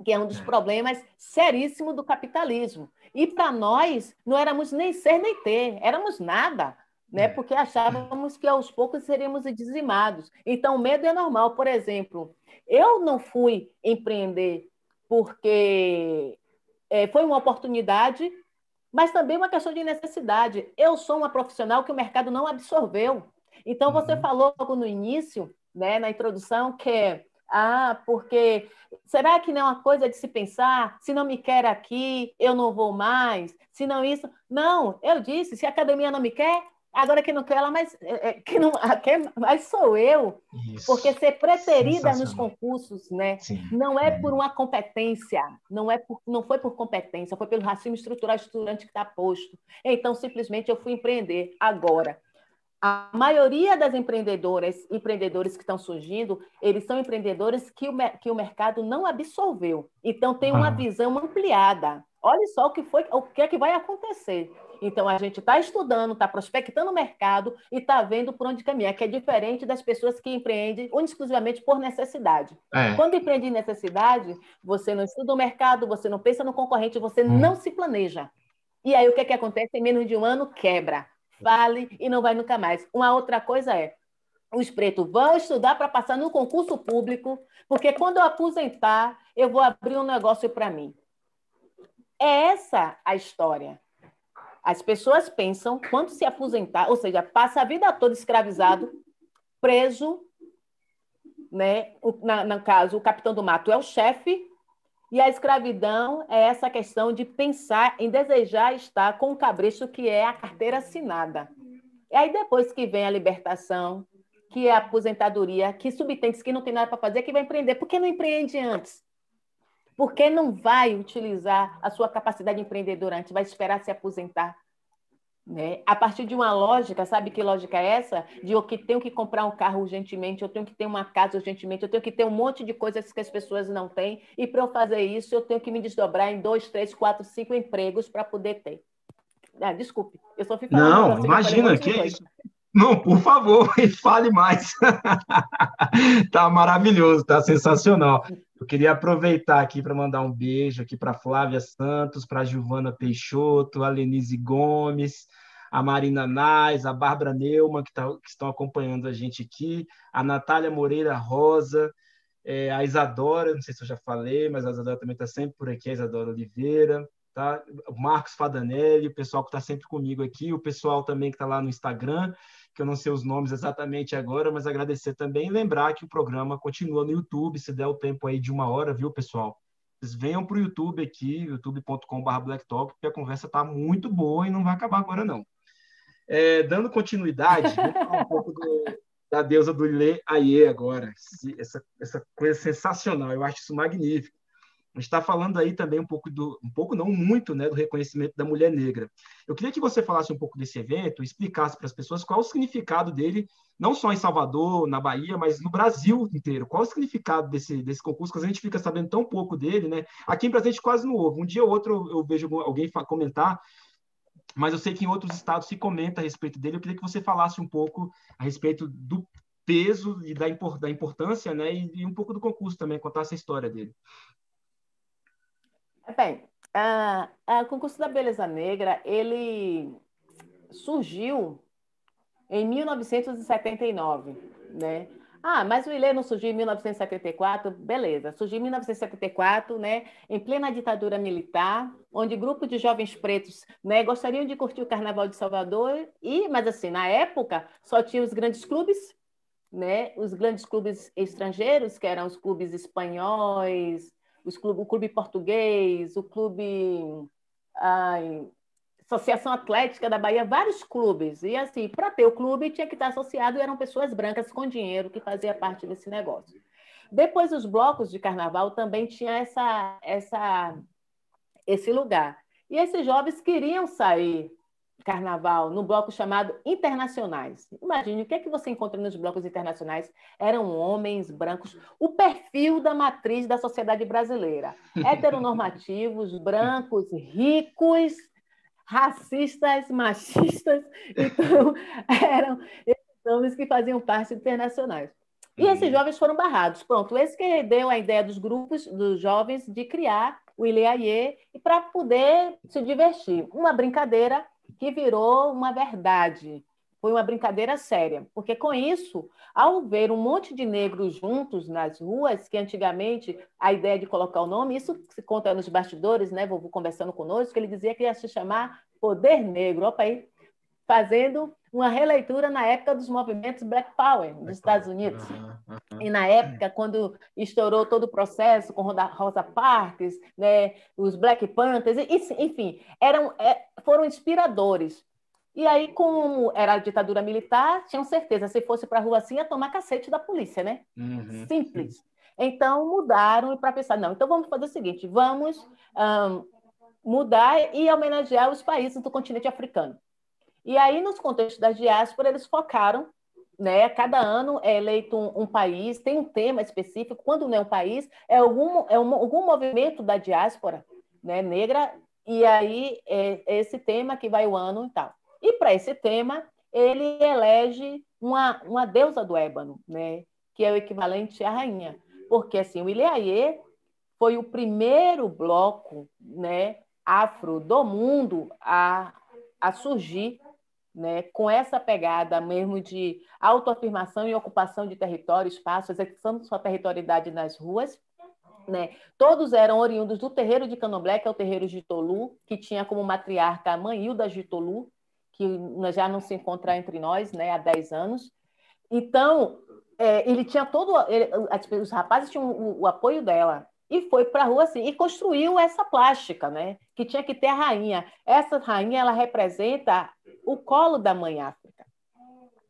que é um dos é. problemas seríssimos do capitalismo. E para nós, não éramos nem ser nem ter, éramos nada, né? É. porque achávamos que aos poucos seríamos dizimados. Então, o medo é normal. Por exemplo, eu não fui empreender porque é, foi uma oportunidade, mas também uma questão de necessidade. Eu sou uma profissional que o mercado não absorveu. Então, você uhum. falou logo no início, né, na introdução, que ah, porque será que não é uma coisa de se pensar? Se não me quer aqui, eu não vou mais. Se não isso, não. Eu disse, se a academia não me quer, agora que não quer ela, mas é, é, que não quer, mas sou eu. Isso. Porque ser preterida nos concursos, né? Sim. Não é, é por uma competência, não é por, não foi por competência, foi pelo racismo estrutural estudante que está posto. Então simplesmente eu fui empreender agora. A maioria das empreendedoras empreendedores que estão surgindo, eles são empreendedores que o, que o mercado não absorveu. Então, tem uma ah. visão ampliada. Olha só o que, foi, o que é que vai acontecer. Então, a gente está estudando, está prospectando o mercado e está vendo por onde caminhar, que é diferente das pessoas que empreendem exclusivamente por necessidade. É. Quando empreende em necessidade, você não estuda o mercado, você não pensa no concorrente, você hum. não se planeja. E aí, o que, é que acontece? Em menos de um ano, quebra vale e não vai nunca mais. Uma outra coisa é, os pretos vão estudar para passar no concurso público, porque quando eu aposentar, eu vou abrir um negócio para mim. É essa a história. As pessoas pensam, quando se aposentar, ou seja, passa a vida toda escravizado, preso, né? Na, no caso, o capitão do mato é o chefe, e a escravidão é essa questão de pensar em desejar estar com o cabresto que é a carteira assinada. E aí depois que vem a libertação, que é a aposentadoria, que subtende que não tem nada para fazer, que vai empreender. Por que não empreende antes? Por que não vai utilizar a sua capacidade empreendedora antes? Vai esperar se aposentar? Né? A partir de uma lógica, sabe que lógica é essa? De eu que tenho que comprar um carro urgentemente, eu tenho que ter uma casa urgentemente, eu tenho que ter um monte de coisas que as pessoas não têm, e para eu fazer isso, eu tenho que me desdobrar em dois, três, quatro, cinco empregos para poder ter. Ah, desculpe, eu só fico. Não, imagina, que é isso. Não, por favor, fale mais. tá maravilhoso, tá sensacional. Eu queria aproveitar aqui para mandar um beijo aqui para Flávia Santos, para Giovana Peixoto, a Lenise Gomes, a Marina Nais, a Bárbara Neumann, que, tá, que estão acompanhando a gente aqui, a Natália Moreira Rosa, é, a Isadora, não sei se eu já falei, mas a Isadora também está sempre por aqui, a Isadora Oliveira, tá? o Marcos Fadanelli, o pessoal que está sempre comigo aqui, o pessoal também que está lá no Instagram, que eu não sei os nomes exatamente agora, mas agradecer também e lembrar que o programa continua no YouTube, se der o tempo aí de uma hora, viu, pessoal? Vocês venham para o YouTube aqui, youtube.com.br Blacktalk, porque a conversa está muito boa e não vai acabar agora, não. É, dando continuidade, vou falar um pouco do, da deusa do Lê Aie agora, essa, essa coisa sensacional, eu acho isso magnífico. A gente está falando aí também um pouco do, um pouco não muito, né, do reconhecimento da mulher negra. Eu queria que você falasse um pouco desse evento, explicasse para as pessoas qual o significado dele, não só em Salvador, na Bahia, mas no Brasil inteiro. Qual o significado desse, desse concurso? Que a gente fica sabendo tão pouco dele, né? Aqui em Presente quase não houve. Um dia ou outro eu vejo alguém comentar, mas eu sei que em outros estados se comenta a respeito dele. Eu queria que você falasse um pouco a respeito do peso e da, importância, né, e um pouco do concurso também, contar essa história dele. Bem, o concurso da beleza negra ele surgiu em 1979, né? Ah, mas o Ilê não surgiu em 1974, beleza. Surgiu em 1974, né, em plena ditadura militar, onde grupos de jovens pretos, né, gostariam de curtir o Carnaval de Salvador e, mas assim, na época só tinha os grandes clubes, né, os grandes clubes estrangeiros, que eram os clubes espanhóis, clube, o clube português, o clube ai, Associação Atlética da Bahia, vários clubes. E assim, para ter o clube tinha que estar associado, e eram pessoas brancas com dinheiro que fazia parte desse negócio. Depois os blocos de carnaval também tinha essa, essa, esse lugar. E esses jovens queriam sair carnaval no bloco chamado Internacionais. Imagine o que é que você encontra nos blocos internacionais. Eram homens brancos, o perfil da matriz da sociedade brasileira. Heteronormativos, brancos, ricos, racistas, machistas. Então, eram esses homens que faziam parte internacionais. E esses uhum. jovens foram barrados. Pronto, esse que deu a ideia dos grupos, dos jovens, de criar o Ileaie para poder se divertir. Uma brincadeira que virou uma verdade. Foi uma brincadeira séria, porque com isso, ao ver um monte de negros juntos nas ruas, que antigamente a ideia de colocar o nome, isso se conta nos bastidores, né? Vou conversando conosco, ele dizia que ia se chamar Poder Negro. Opa aí, fazendo uma releitura na época dos movimentos Black Power nos Estados Unidos. E na época, quando estourou todo o processo com Rosa Parks, né, os Black Panthers, enfim, eram, é, foram inspiradores. E aí, como era a ditadura militar, tinham certeza, se fosse para a rua assim, ia tomar cacete da polícia, né? Uhum. Simples. Então, mudaram para pensar, não, então vamos fazer o seguinte, vamos um, mudar e homenagear os países do continente africano. E aí, nos contextos da diáspora, eles focaram, né? Cada ano é eleito um, um, país, tem um tema específico. Quando não é um país, é algum, é um, algum movimento da diáspora né, negra, e aí é, esse tema que vai o ano e tal. E para esse tema, ele elege uma, uma deusa do ébano, né? Que é o equivalente à rainha. Porque, assim, o Ileaie foi o primeiro bloco né, afro do mundo a, a surgir né, com essa pegada mesmo de autoafirmação e ocupação de território, espaço, execução de sua territorialidade nas ruas. Né? Todos eram oriundos do terreiro de Candomblé, que é o terreiro de Tolu, que tinha como matriarca a mãe Hilda de Tolu, que já não se encontra entre nós né, há 10 anos. Então, é, ele tinha todo. Ele, os rapazes tinham o, o apoio dela, e foi para a rua assim, e construiu essa plástica, né? Que tinha que ter a rainha. Essa rainha, ela representa o colo da mãe África.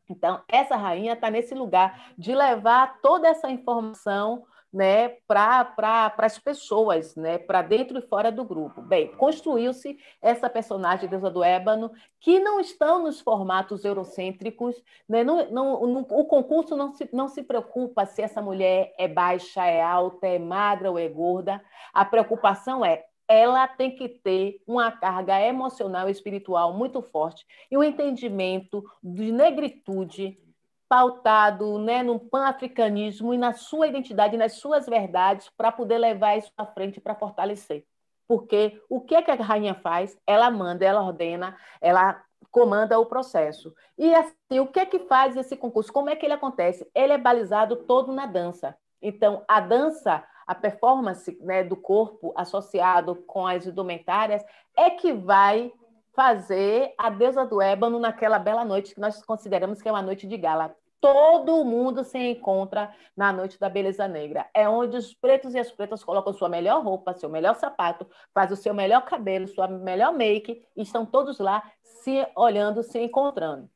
Então, essa rainha está nesse lugar de levar toda essa informação né, para pra, as pessoas, né, para dentro e fora do grupo. Bem, construiu-se essa personagem, deusa do ébano, que não estão nos formatos eurocêntricos. Né, não, não, não, o concurso não se, não se preocupa se essa mulher é baixa, é alta, é magra ou é gorda. A preocupação é ela tem que ter uma carga emocional e espiritual muito forte e um entendimento de negritude pautado né, no pan-africanismo e na sua identidade, nas suas verdades, para poder levar isso à frente para fortalecer. Porque o que, é que a rainha faz? Ela manda, ela ordena, ela comanda o processo. E assim, o que é que faz esse concurso? Como é que ele acontece? Ele é balizado todo na dança. Então, a dança a performance né, do corpo associado com as indumentárias é que vai fazer a deusa do ébano naquela bela noite que nós consideramos que é uma noite de gala. Todo mundo se encontra na noite da beleza negra. É onde os pretos e as pretas colocam sua melhor roupa, seu melhor sapato, faz o seu melhor cabelo, sua melhor make, e estão todos lá se olhando, se encontrando.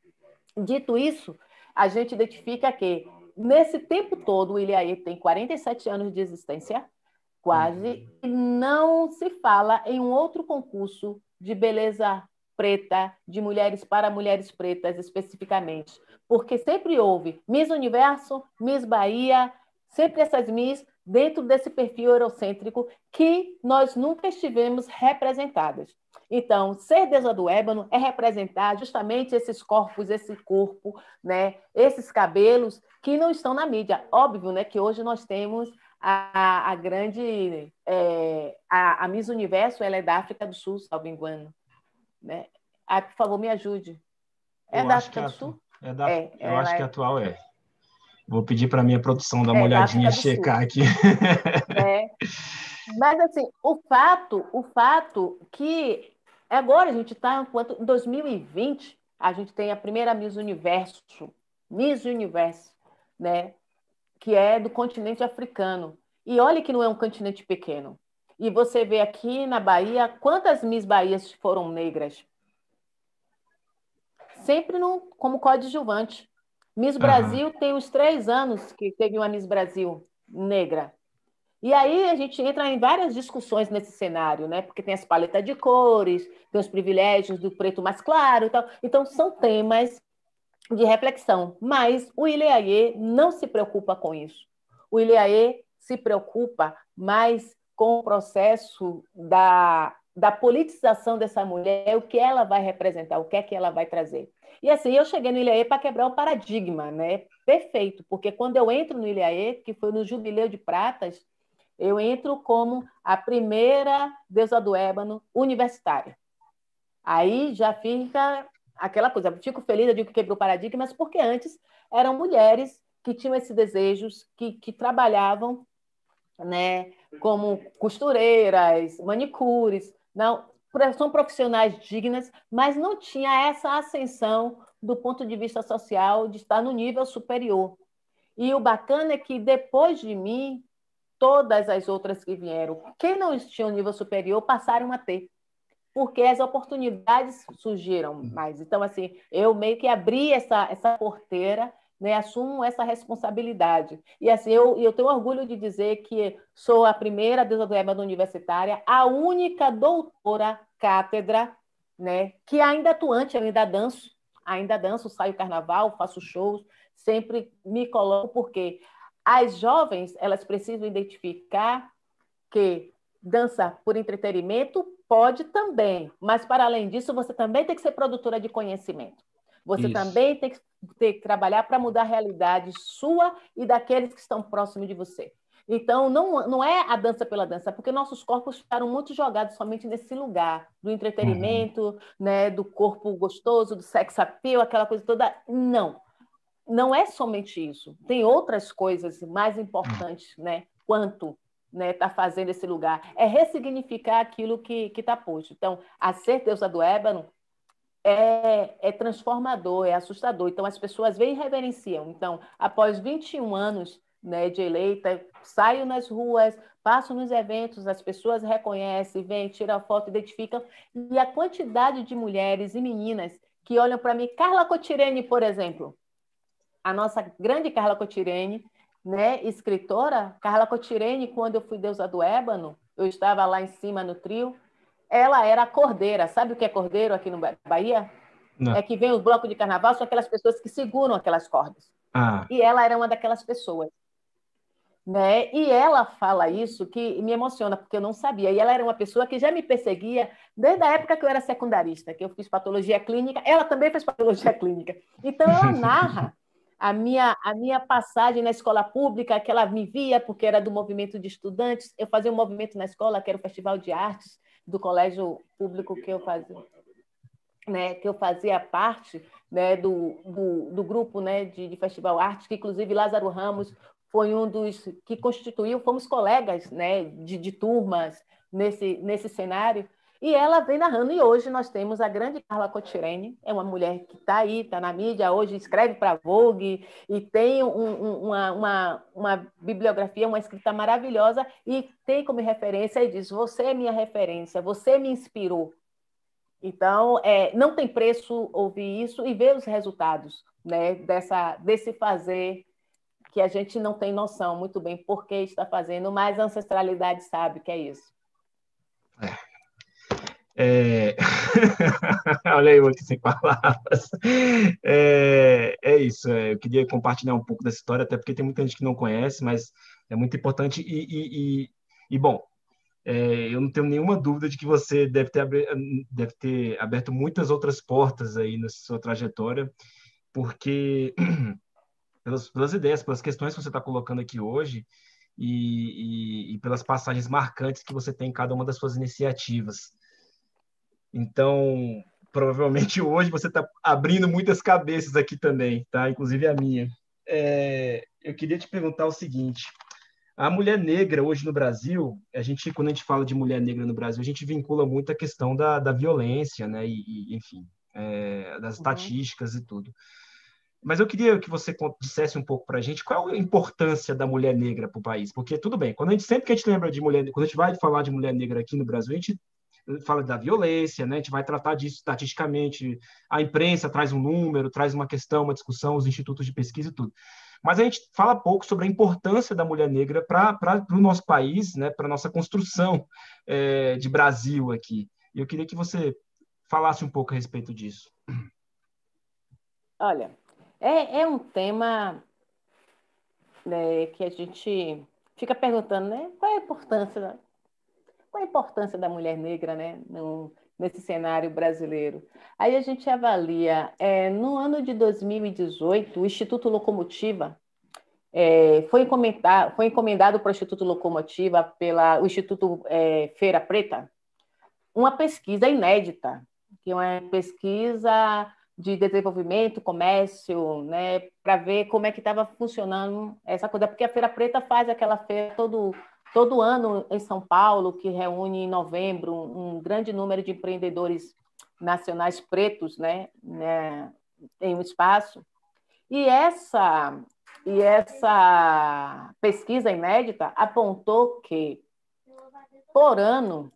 Dito isso, a gente identifica que nesse tempo todo, o Ilhaê tem 47 anos de existência, quase, e não se fala em um outro concurso de beleza preta, de mulheres para mulheres pretas especificamente, porque sempre houve Miss Universo, Miss Bahia, sempre essas Miss dentro desse perfil eurocêntrico que nós nunca estivemos representadas. Então, ser deusa do ébano é representar justamente esses corpos, esse corpo, né, esses cabelos que não estão na mídia. Óbvio né, que hoje nós temos a, a grande. É, a, a, Miss Universo ela é da África do Sul, salvo engano. Né? Ah, por favor, me ajude. É eu da África do Sul? É da, é, eu acho que é atual é. Vou pedir para a minha produção dar uma é, olhadinha e checar aqui. É. Mas assim, o fato, o fato que agora a gente está em 2020, a gente tem a primeira Miss Universo, Miss Universo, né? Que é do continente africano. E olha que não é um continente pequeno. E você vê aqui na Bahia quantas Miss Bahias foram negras. Sempre no, como coadjuvante. Miss Brasil uhum. tem uns três anos que teve uma Miss Brasil negra. E aí a gente entra em várias discussões nesse cenário, né? Porque tem as paletas de cores, tem os privilégios do preto mais claro e tal. Então, são temas de reflexão. Mas o Ileaê não se preocupa com isso. O Ileaê se preocupa mais com o processo da, da politização dessa mulher, o que ela vai representar, o que é que ela vai trazer. E assim, eu cheguei no Ilhaê para quebrar o paradigma, né? Perfeito, porque quando eu entro no Ilhaê, que foi no Jubileu de Pratas, eu entro como a primeira deusa do ébano universitária. Aí já fica aquela coisa, fico feliz, eu digo que quebrou paradigmas, porque antes eram mulheres que tinham esses desejos, que, que trabalhavam né, como costureiras, manicures, não, são profissionais dignas, mas não tinha essa ascensão do ponto de vista social de estar no nível superior. E o bacana é que depois de mim, todas as outras que vieram, quem não tinha um nível superior, passaram a ter. Porque as oportunidades surgiram mais. Então, assim, eu meio que abri essa, essa porteira né, assumo essa responsabilidade. E assim, eu, eu tenho orgulho de dizer que sou a primeira deusa do ébano universitária, a única doutora cátedra, né, que ainda atuante, eu ainda danço, ainda danço, saio carnaval, faço shows, sempre me coloco, porque as jovens, elas precisam identificar que dança por entretenimento pode também, mas para além disso, você também tem que ser produtora de conhecimento. Você Isso. também tem que, ter que trabalhar para mudar a realidade sua e daqueles que estão próximos de você. Então, não, não é a dança pela dança, porque nossos corpos ficaram muito jogados somente nesse lugar do entretenimento, uhum. né, do corpo gostoso, do sex appeal, aquela coisa toda. Não, não é somente isso. Tem outras coisas mais importantes, né, quanto né, tá fazendo esse lugar. É ressignificar aquilo que está posto. Então, a ser deusa do ébano é, é, transformador, é assustador. Então, as pessoas vêm e reverenciam. Então, após 21 anos né, de eleita, saio nas ruas, passo nos eventos, as pessoas reconhecem, vêm, tiram foto, identificam. E a quantidade de mulheres e meninas que olham para mim, Carla Cotirene, por exemplo, a nossa grande Carla Cotirene, né, escritora, Carla Cotirene, quando eu fui deusa do ébano, eu estava lá em cima no trio, ela era cordeira. Sabe o que é cordeiro aqui no Bahia? Não. É que vem os blocos de carnaval, são aquelas pessoas que seguram aquelas cordas. Ah. E ela era uma daquelas pessoas. Né? E ela fala isso que me emociona, porque eu não sabia. E ela era uma pessoa que já me perseguia desde a época que eu era secundarista, que eu fiz patologia clínica. Ela também fez patologia clínica. Então, ela narra a minha, a minha passagem na escola pública, que ela me via, porque era do movimento de estudantes. Eu fazia um movimento na escola, que era o Festival de Artes do colégio público que eu fazia. Né, que eu fazia parte né, do, do, do, grupo né, de, de Festival Artes, que inclusive Lázaro Ramos foi um dos que constituiu, fomos colegas né, de, de turmas nesse, nesse cenário, e ela vem narrando, e hoje nós temos a grande Carla Cotirene, é uma mulher que está aí, está na mídia, hoje escreve para Vogue, e tem um, um, uma, uma, uma, bibliografia, uma escrita maravilhosa, e tem como referência, e diz, você é minha referência, você me inspirou. Então, é, não tem preço ouvir isso e ver os resultados né, dessa, desse fazer que a gente não tem noção muito bem por que está fazendo, mas a ancestralidade sabe que é isso. É... é... Olha eu aqui sem palavras. É, é isso. É, eu queria compartilhar um pouco dessa história, até porque tem muita gente que não conhece, mas é muito importante. E, e, e, e bom, é, eu não tenho nenhuma dúvida de que você deve ter, deve ter aberto muitas outras portas aí na sua trajetória, porque pelas, pelas ideias, pelas questões que você está colocando aqui hoje e, e, e, pelas passagens marcantes que você tem em cada uma das suas iniciativas. Então, provavelmente hoje você está abrindo muitas cabeças aqui também, tá? Inclusive a minha. É, eu queria te perguntar o seguinte: a mulher negra hoje no Brasil, a gente, quando a gente fala de mulher negra no Brasil, a gente vincula muito a questão da, da violência, né? E, e enfim, é, das uhum. estatísticas e tudo. Mas eu queria que você dissesse um pouco para a gente qual a importância da mulher negra para o país. Porque, tudo bem, quando a gente, sempre que a gente lembra de mulher, quando a gente vai falar de mulher negra aqui no Brasil, a gente fala da violência, né? a gente vai tratar disso estatisticamente, a imprensa traz um número, traz uma questão, uma discussão, os institutos de pesquisa e tudo. Mas a gente fala pouco sobre a importância da mulher negra para o nosso país, né? para a nossa construção é, de Brasil aqui. E eu queria que você falasse um pouco a respeito disso. Olha, é, é um tema né, que a gente fica perguntando, né? Qual é a importância, da, qual a importância da mulher negra, né? No, nesse cenário brasileiro. Aí a gente avalia, é, no ano de 2018, o Instituto Locomotiva é, foi, encomendado, foi encomendado para o Instituto Locomotiva, pelo Instituto é, Feira Preta, uma pesquisa inédita, que é uma pesquisa de desenvolvimento, comércio, né, para ver como é que estava funcionando essa coisa, porque a Feira Preta faz aquela feira todo todo ano em São Paulo, que reúne em novembro um grande número de empreendedores nacionais pretos, né, né em um espaço. E essa e essa pesquisa inédita apontou que por ano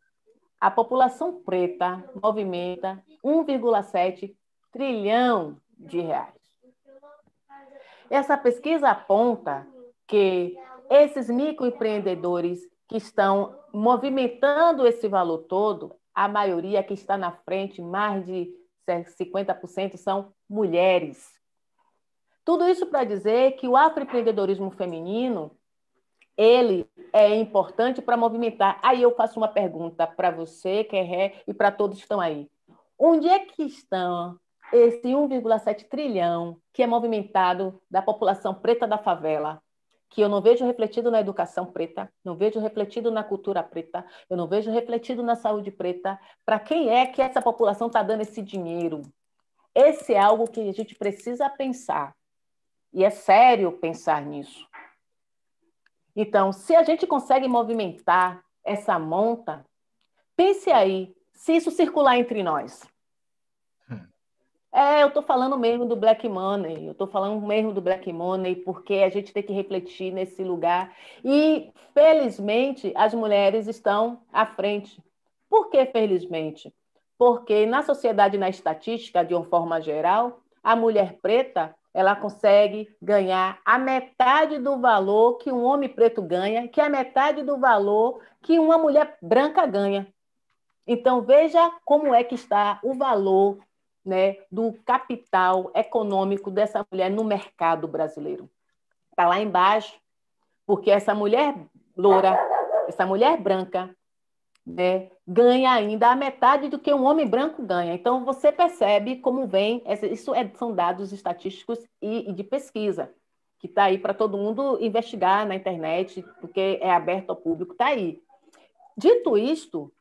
a população preta movimenta 1,7 trilhão de reais. Essa pesquisa aponta que esses microempreendedores que estão movimentando esse valor todo, a maioria que está na frente, mais de 50%, são mulheres. Tudo isso para dizer que o afroempreendedorismo feminino ele é importante para movimentar. Aí eu faço uma pergunta para você, que é ré, e para todos que estão aí. Onde é que estão esse 1,7 trilhão que é movimentado da população preta da favela, que eu não vejo refletido na educação preta, não vejo refletido na cultura preta, eu não vejo refletido na saúde preta. Para quem é que essa população está dando esse dinheiro? Esse é algo que a gente precisa pensar. E é sério pensar nisso. Então, se a gente consegue movimentar essa monta, pense aí, se isso circular entre nós, é, eu estou falando mesmo do black money, eu estou falando mesmo do black money, porque a gente tem que refletir nesse lugar. E, felizmente, as mulheres estão à frente. Por que felizmente? Porque na sociedade, na estatística, de uma forma geral, a mulher preta ela consegue ganhar a metade do valor que um homem preto ganha, que é a metade do valor que uma mulher branca ganha. Então, veja como é que está o valor né, do capital econômico dessa mulher no mercado brasileiro. Está lá embaixo. Porque essa mulher loura, essa mulher branca, né, ganha ainda a metade do que um homem branco ganha. Então, você percebe como vem, isso é, são dados estatísticos e, e de pesquisa, que está aí para todo mundo investigar na internet, porque é aberto ao público, está aí. Dito isto,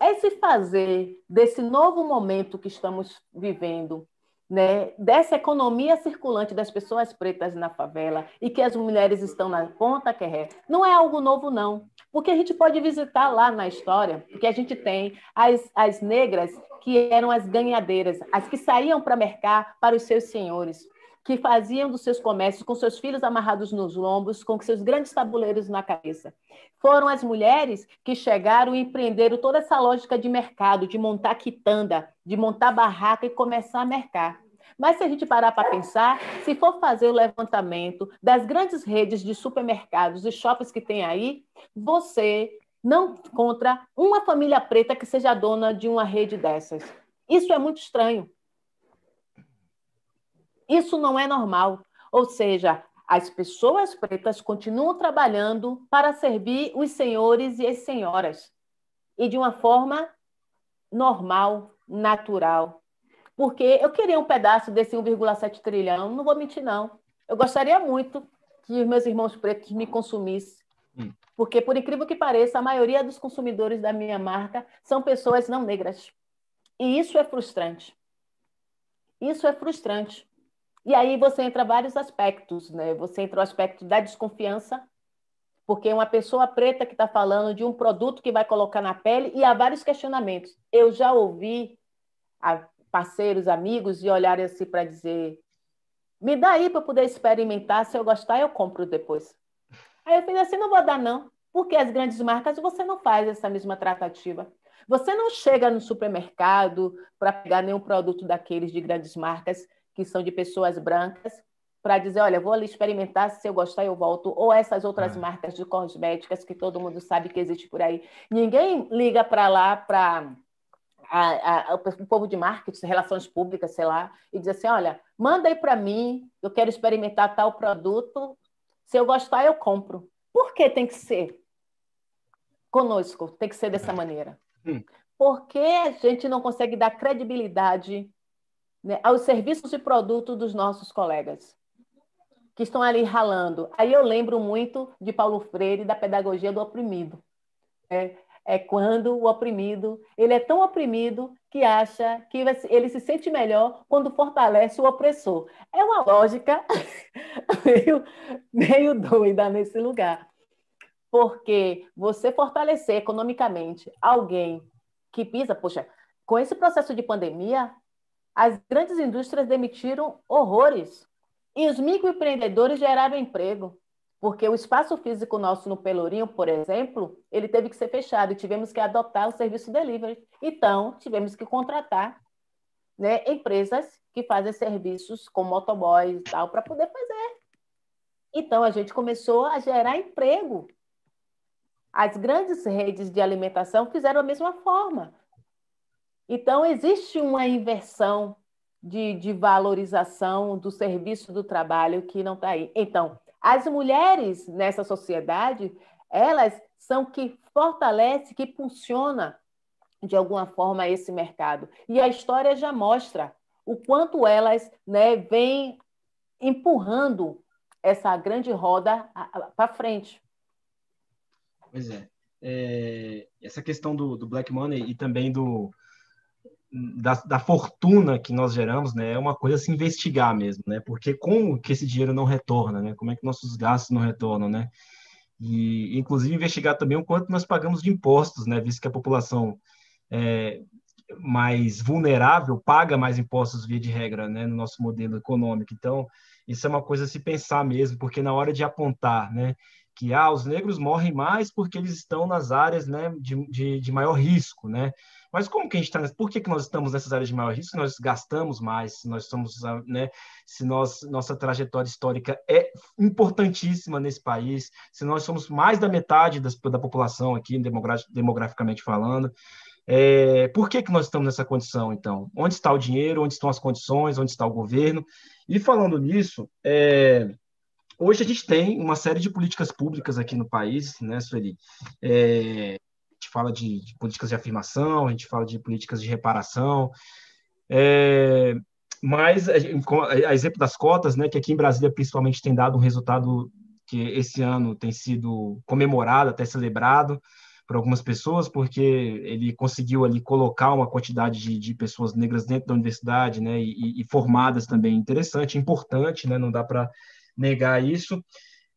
esse fazer desse novo momento que estamos vivendo, né, dessa economia circulante das pessoas pretas na favela e que as mulheres estão na ponta que é, não é algo novo, não. Porque a gente pode visitar lá na história, porque a gente tem as, as negras que eram as ganhadeiras, as que saíam para mercar para os seus senhores, que faziam dos seus comércios com seus filhos amarrados nos lombos, com seus grandes tabuleiros na cabeça. Foram as mulheres que chegaram e empreenderam toda essa lógica de mercado, de montar quitanda, de montar barraca e começar a mercar. Mas se a gente parar para pensar, se for fazer o levantamento das grandes redes de supermercados e shoppings que tem aí, você não encontra uma família preta que seja dona de uma rede dessas. Isso é muito estranho. Isso não é normal. Ou seja, as pessoas pretas continuam trabalhando para servir os senhores e as senhoras. E de uma forma normal, natural. Porque eu queria um pedaço desse 1,7 trilhão, não vou mentir, não. Eu gostaria muito que os meus irmãos pretos me consumissem. Hum. Porque, por incrível que pareça, a maioria dos consumidores da minha marca são pessoas não negras. E isso é frustrante. Isso é frustrante. E aí você entra vários aspectos, né? Você entra o aspecto da desconfiança, porque uma pessoa preta que está falando de um produto que vai colocar na pele e há vários questionamentos. Eu já ouvi parceiros, amigos, e olharem assim para dizer: me dá aí para poder experimentar, se eu gostar, eu compro depois. Aí eu falei assim: não vou dar, não, porque as grandes marcas você não faz essa mesma tratativa. Você não chega no supermercado para pegar nenhum produto daqueles de grandes marcas que são de pessoas brancas, para dizer, olha, vou ali experimentar, se eu gostar eu volto, ou essas outras é. marcas de cosméticas que todo mundo sabe que existe por aí. Ninguém liga para lá para o povo de marketing, relações públicas, sei lá, e diz assim, olha, manda aí para mim, eu quero experimentar tal produto, se eu gostar eu compro. Por que tem que ser conosco? Tem que ser dessa maneira. Hum. Porque a gente não consegue dar credibilidade né, aos serviços e produtos dos nossos colegas que estão ali ralando. Aí eu lembro muito de Paulo Freire da pedagogia do oprimido. É, é quando o oprimido ele é tão oprimido que acha que ele se sente melhor quando fortalece o opressor. É uma lógica meio, meio doida nesse lugar. Porque você fortalecer economicamente alguém que pisa, poxa, com esse processo de pandemia, as grandes indústrias demitiram horrores. E os microempreendedores geraram emprego. Porque o espaço físico nosso no Pelourinho, por exemplo, ele teve que ser fechado e tivemos que adotar o serviço delivery. Então, tivemos que contratar né, empresas que fazem serviços com motoboys e tal para poder fazer. Então, a gente começou a gerar emprego. As grandes redes de alimentação fizeram a mesma forma. Então, existe uma inversão de, de valorização do serviço do trabalho que não está aí. Então, as mulheres nessa sociedade, elas são que fortalece, que funciona de alguma forma esse mercado. E a história já mostra o quanto elas né, vêm empurrando essa grande roda para frente. Pois é. é. Essa questão do, do black money e também do, da, da, fortuna que nós geramos, né, é uma coisa a se investigar mesmo, né, porque como que esse dinheiro não retorna, né, como é que nossos gastos não retornam, né, e inclusive investigar também o quanto nós pagamos de impostos, né, visto que a população é, mais vulnerável paga mais impostos via de regra, né, no nosso modelo econômico, então isso é uma coisa a se pensar mesmo, porque na hora de apontar, né, que ah, os negros morrem mais porque eles estão nas áreas né, de, de, de maior risco, né? Mas como que a gente está? Por que, que nós estamos nessas áreas de maior risco? Nós gastamos mais, nós somos, né? Se nós, nossa trajetória histórica é importantíssima nesse país, se nós somos mais da metade das, da população aqui, demograficamente falando, é, por que, que nós estamos nessa condição, então? Onde está o dinheiro? Onde estão as condições? Onde está o governo? E falando nisso, é, hoje a gente tem uma série de políticas públicas aqui no país, né, Sueli? É, a gente fala de, de, políticas de afirmação, a gente fala de políticas de reparação, é, mas, a, exemplo das cotas, né, que aqui em Brasília principalmente tem dado um resultado que esse ano tem sido comemorado, até celebrado, por algumas pessoas, porque ele conseguiu ali colocar uma quantidade de, de pessoas negras dentro da universidade, né, e, e formadas também. Interessante, importante, né, não dá para negar isso.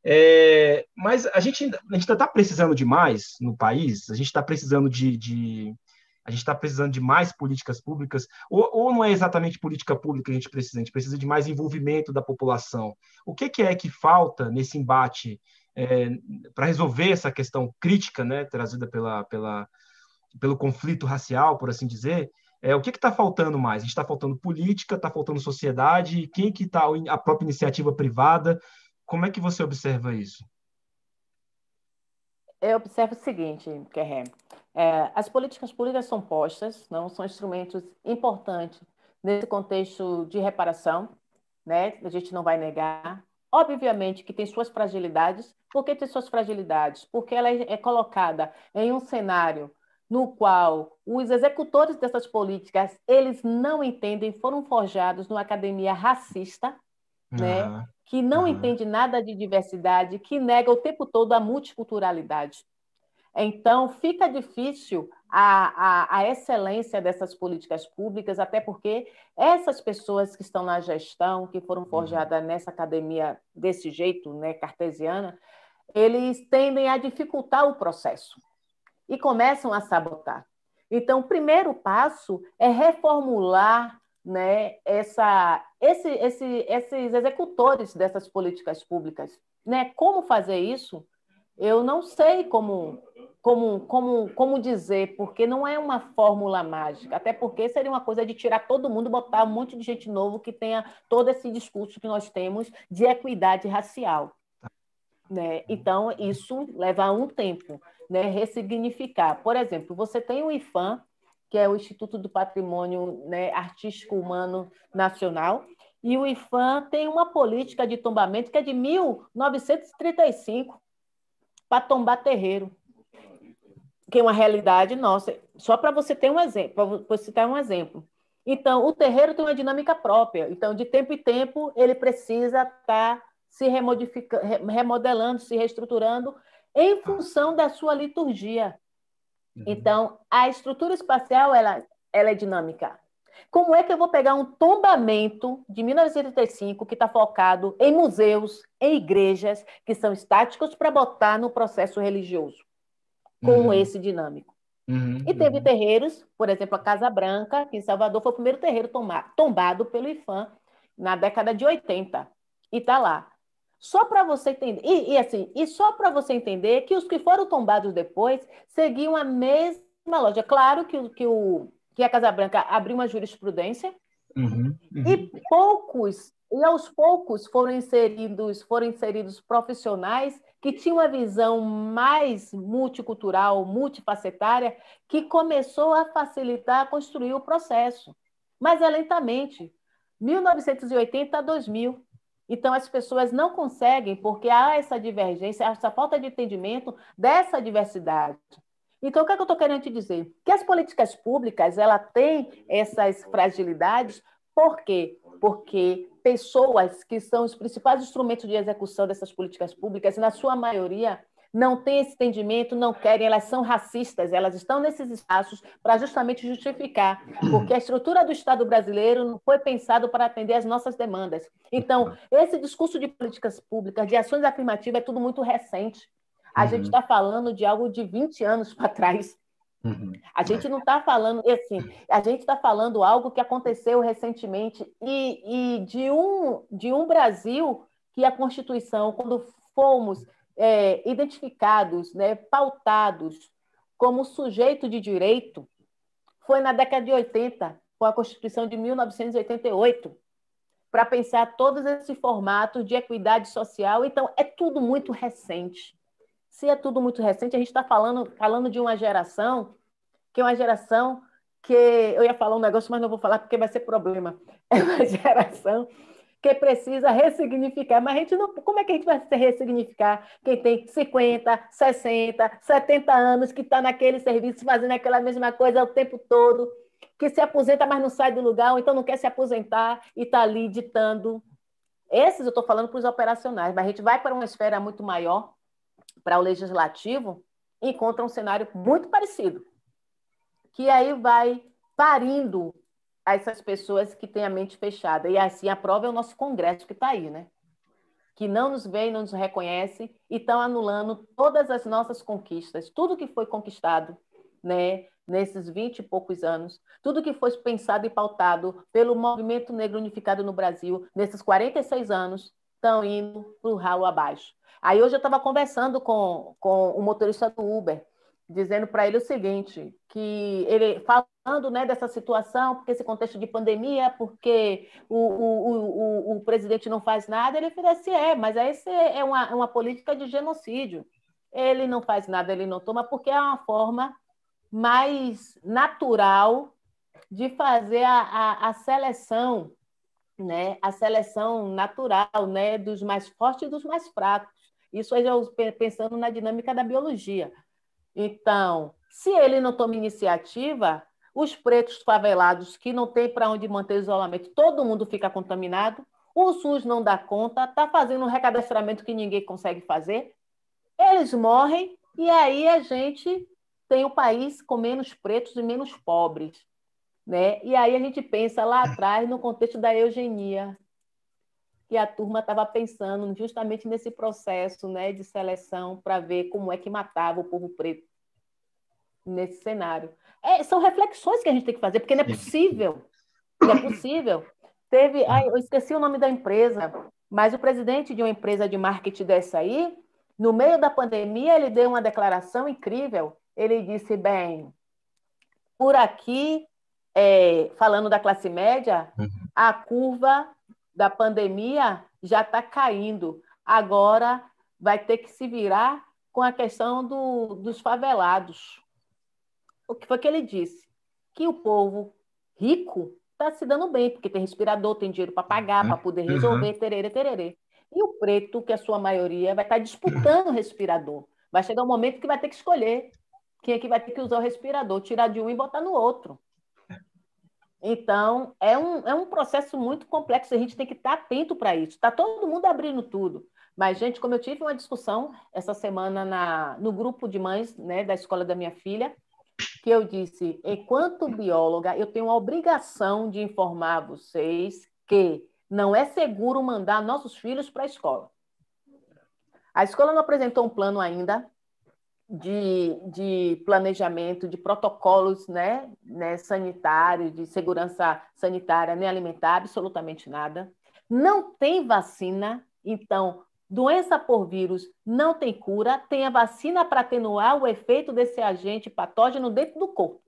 É, mas a gente a gente está precisando de mais no país, a gente está precisando de, de a gente está precisando de mais políticas públicas, ou, ou, não é exatamente política pública que a gente precisa, a gente precisa de mais envolvimento da população. O que, que é que falta nesse embate é, para resolver essa questão crítica, né, trazida pela, pela, pelo conflito racial, por assim dizer, é, o que está faltando mais? A gente está faltando política, está faltando sociedade, quem que está a própria iniciativa privada? Como é que você observa isso? Eu observo o seguinte, Kerré, é, as políticas públicas são postas, não são instrumentos importantes nesse contexto de reparação, né? A gente não vai negar, Obviamente que tem suas fragilidades. Por que tem suas fragilidades? Porque ela é, é colocada em um cenário no qual os executores dessas políticas eles não entendem, foram forjados numa academia racista, uhum. né? que não uhum. entende nada de diversidade, que nega o tempo todo a multiculturalidade. Então, fica difícil a, a, a, excelência dessas políticas públicas, até porque essas pessoas que estão na gestão, que foram uhum. forjadas nessa academia desse jeito, né, cartesiana, eles tendem a dificultar o processo e começam a sabotar. Então, o primeiro passo é reformular né, essa, esse, esse, esses executores dessas políticas públicas. Né? Como fazer isso? Eu não sei como como, como, como dizer, porque não é uma fórmula mágica, até porque seria uma coisa de tirar todo mundo, botar um monte de gente novo que tenha todo esse discurso que nós temos de equidade racial. Né? Então, isso leva um tempo, né? ressignificar. Por exemplo, você tem o IFAM, que é o Instituto do Patrimônio né, Artístico Humano Nacional, e o IFAM tem uma política de tombamento que é de 1935 para tombar terreiro que é uma realidade nossa. Só para você ter um exemplo, para citar um exemplo. Então, o terreiro tem uma dinâmica própria. Então, de tempo em tempo, ele precisa estar tá se remodelando, se reestruturando em função da sua liturgia. Uhum. Então, a estrutura espacial ela, ela é dinâmica. Como é que eu vou pegar um tombamento de 1985 que está focado em museus, em igrejas, que são estáticos, para botar no processo religioso? com uhum. esse dinâmico. Uhum, e teve uhum. terreiros, por exemplo, a Casa Branca, que em Salvador foi o primeiro terreiro tomar, tombado pelo IFAM na década de 80. E está lá. Só para você entender, e, e, assim, e só para você entender que os que foram tombados depois seguiam a mesma loja. Claro que, que, o, que a Casa Branca abriu uma jurisprudência, uhum, uhum. e poucos, e aos poucos foram inseridos, foram inseridos profissionais que tinha uma visão mais multicultural, multifacetária, que começou a facilitar, a construir o processo, mas é lentamente, 1980 a 2000. Então, as pessoas não conseguem, porque há essa divergência, essa falta de entendimento dessa diversidade. Então, o que, é que eu estou querendo te dizer? Que as políticas públicas ela têm essas fragilidades, por quê? Porque pessoas que são os principais instrumentos de execução dessas políticas públicas, na sua maioria, não têm esse entendimento, não querem, elas são racistas, elas estão nesses espaços para justamente justificar, porque a estrutura do Estado brasileiro não foi pensado para atender às nossas demandas. Então, esse discurso de políticas públicas, de ações afirmativas, é tudo muito recente. A uhum. gente está falando de algo de 20 anos para trás. Uhum. A gente não está falando, assim, a gente está falando algo que aconteceu recentemente e, e, de, um, de um Brasil que a Constituição, quando fomos é, identificados, né, pautados como sujeito de direito, foi na década de 80, com a Constituição de 1988, para pensar todos esses formatos de equidade social. Então, é tudo muito recente. Se é tudo muito recente, a gente está falando, falando de uma geração que é uma geração que eu ia falar um negócio, mas não vou falar porque vai ser problema. É uma geração que precisa ressignificar. Mas a gente não. Como é que a gente vai ressignificar quem tem 50, 60, 70 anos, que está naquele serviço fazendo aquela mesma coisa o tempo todo, que se aposenta, mas não sai do lugar, ou então não quer se aposentar e está ali ditando. Esses eu estou falando para os operacionais, mas a gente vai para uma esfera muito maior, para o legislativo, e encontra um cenário muito parecido, que aí vai parindo essas pessoas que têm a mente fechada. E assim, a prova é o nosso Congresso que está aí, né? Que não nos vê, não nos reconhece e estão anulando todas as nossas conquistas, tudo que foi conquistado, né? Nesses vinte e poucos anos, tudo que foi pensado e pautado pelo movimento negro unificado no Brasil, nesses 46 anos, estão indo para o ralo abaixo. Aí hoje eu estava conversando com, com o motorista do Uber, dizendo para ele o seguinte, que ele falando né, dessa situação, porque esse contexto de pandemia, porque o, o, o, o presidente não faz nada, ele falou assim, é, mas essa é uma, é uma política de genocídio. Ele não faz nada, ele não toma, porque é uma forma mais natural de fazer a, a, a seleção, né? a seleção natural né? dos mais fortes e dos mais fracos. Isso aí eu pensando na dinâmica da biologia. Então, se ele não toma iniciativa, os pretos favelados que não tem para onde manter isolamento, todo mundo fica contaminado, o SUS não dá conta, está fazendo um recadastramento que ninguém consegue fazer, eles morrem e aí a gente tem o um país com menos pretos e menos pobres. Né? E aí a gente pensa lá atrás no contexto da eugenia, que a turma estava pensando justamente nesse processo né, de seleção para ver como é que matava o povo preto nesse cenário. É, são reflexões que a gente tem que fazer, porque não é possível. Não é possível. Teve, ai, eu esqueci o nome da empresa, mas o presidente de uma empresa de marketing dessa aí, no meio da pandemia, ele deu uma declaração incrível. Ele disse: bem, por aqui, é, falando da classe média, uhum. a curva da pandemia já está caindo. Agora vai ter que se virar com a questão do, dos favelados. O que foi que ele disse? Que o povo rico está se dando bem, porque tem respirador, tem dinheiro para pagar, para poder uhum. resolver, tererê, tererê. E o preto, que é a sua maioria, vai estar tá disputando o respirador. Vai chegar um momento que vai ter que escolher quem é que vai ter que usar o respirador, tirar de um e botar no outro. Então, é um, é um processo muito complexo, a gente tem que estar atento para isso. Está todo mundo abrindo tudo. Mas, gente, como eu tive uma discussão essa semana na, no grupo de mães né, da escola da minha filha, que eu disse, enquanto bióloga, eu tenho a obrigação de informar vocês que não é seguro mandar nossos filhos para a escola. A escola não apresentou um plano ainda, de, de planejamento, de protocolos né, né, sanitários, de segurança sanitária nem alimentar, absolutamente nada. Não tem vacina, então, doença por vírus não tem cura, tem a vacina para atenuar o efeito desse agente patógeno dentro do corpo.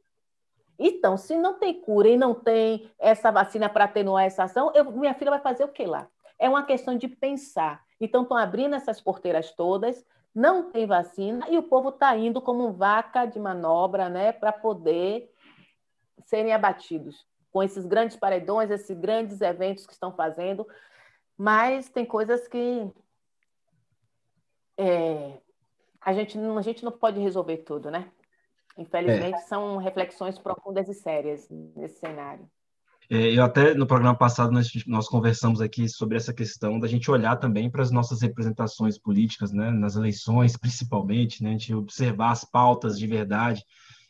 Então, se não tem cura e não tem essa vacina para atenuar essa ação, eu, minha filha vai fazer o que lá? É uma questão de pensar. Então, estão abrindo essas porteiras todas, não tem vacina e o povo está indo como vaca de manobra né, para poder serem abatidos com esses grandes paredões, esses grandes eventos que estão fazendo. Mas tem coisas que é, a, gente, a gente não pode resolver tudo, né? Infelizmente, é. são reflexões profundas e sérias nesse cenário. É, eu até no programa passado nós, nós, conversamos aqui sobre essa questão da gente olhar também para as nossas representações políticas, né, nas eleições principalmente, né, a gente observar as pautas de verdade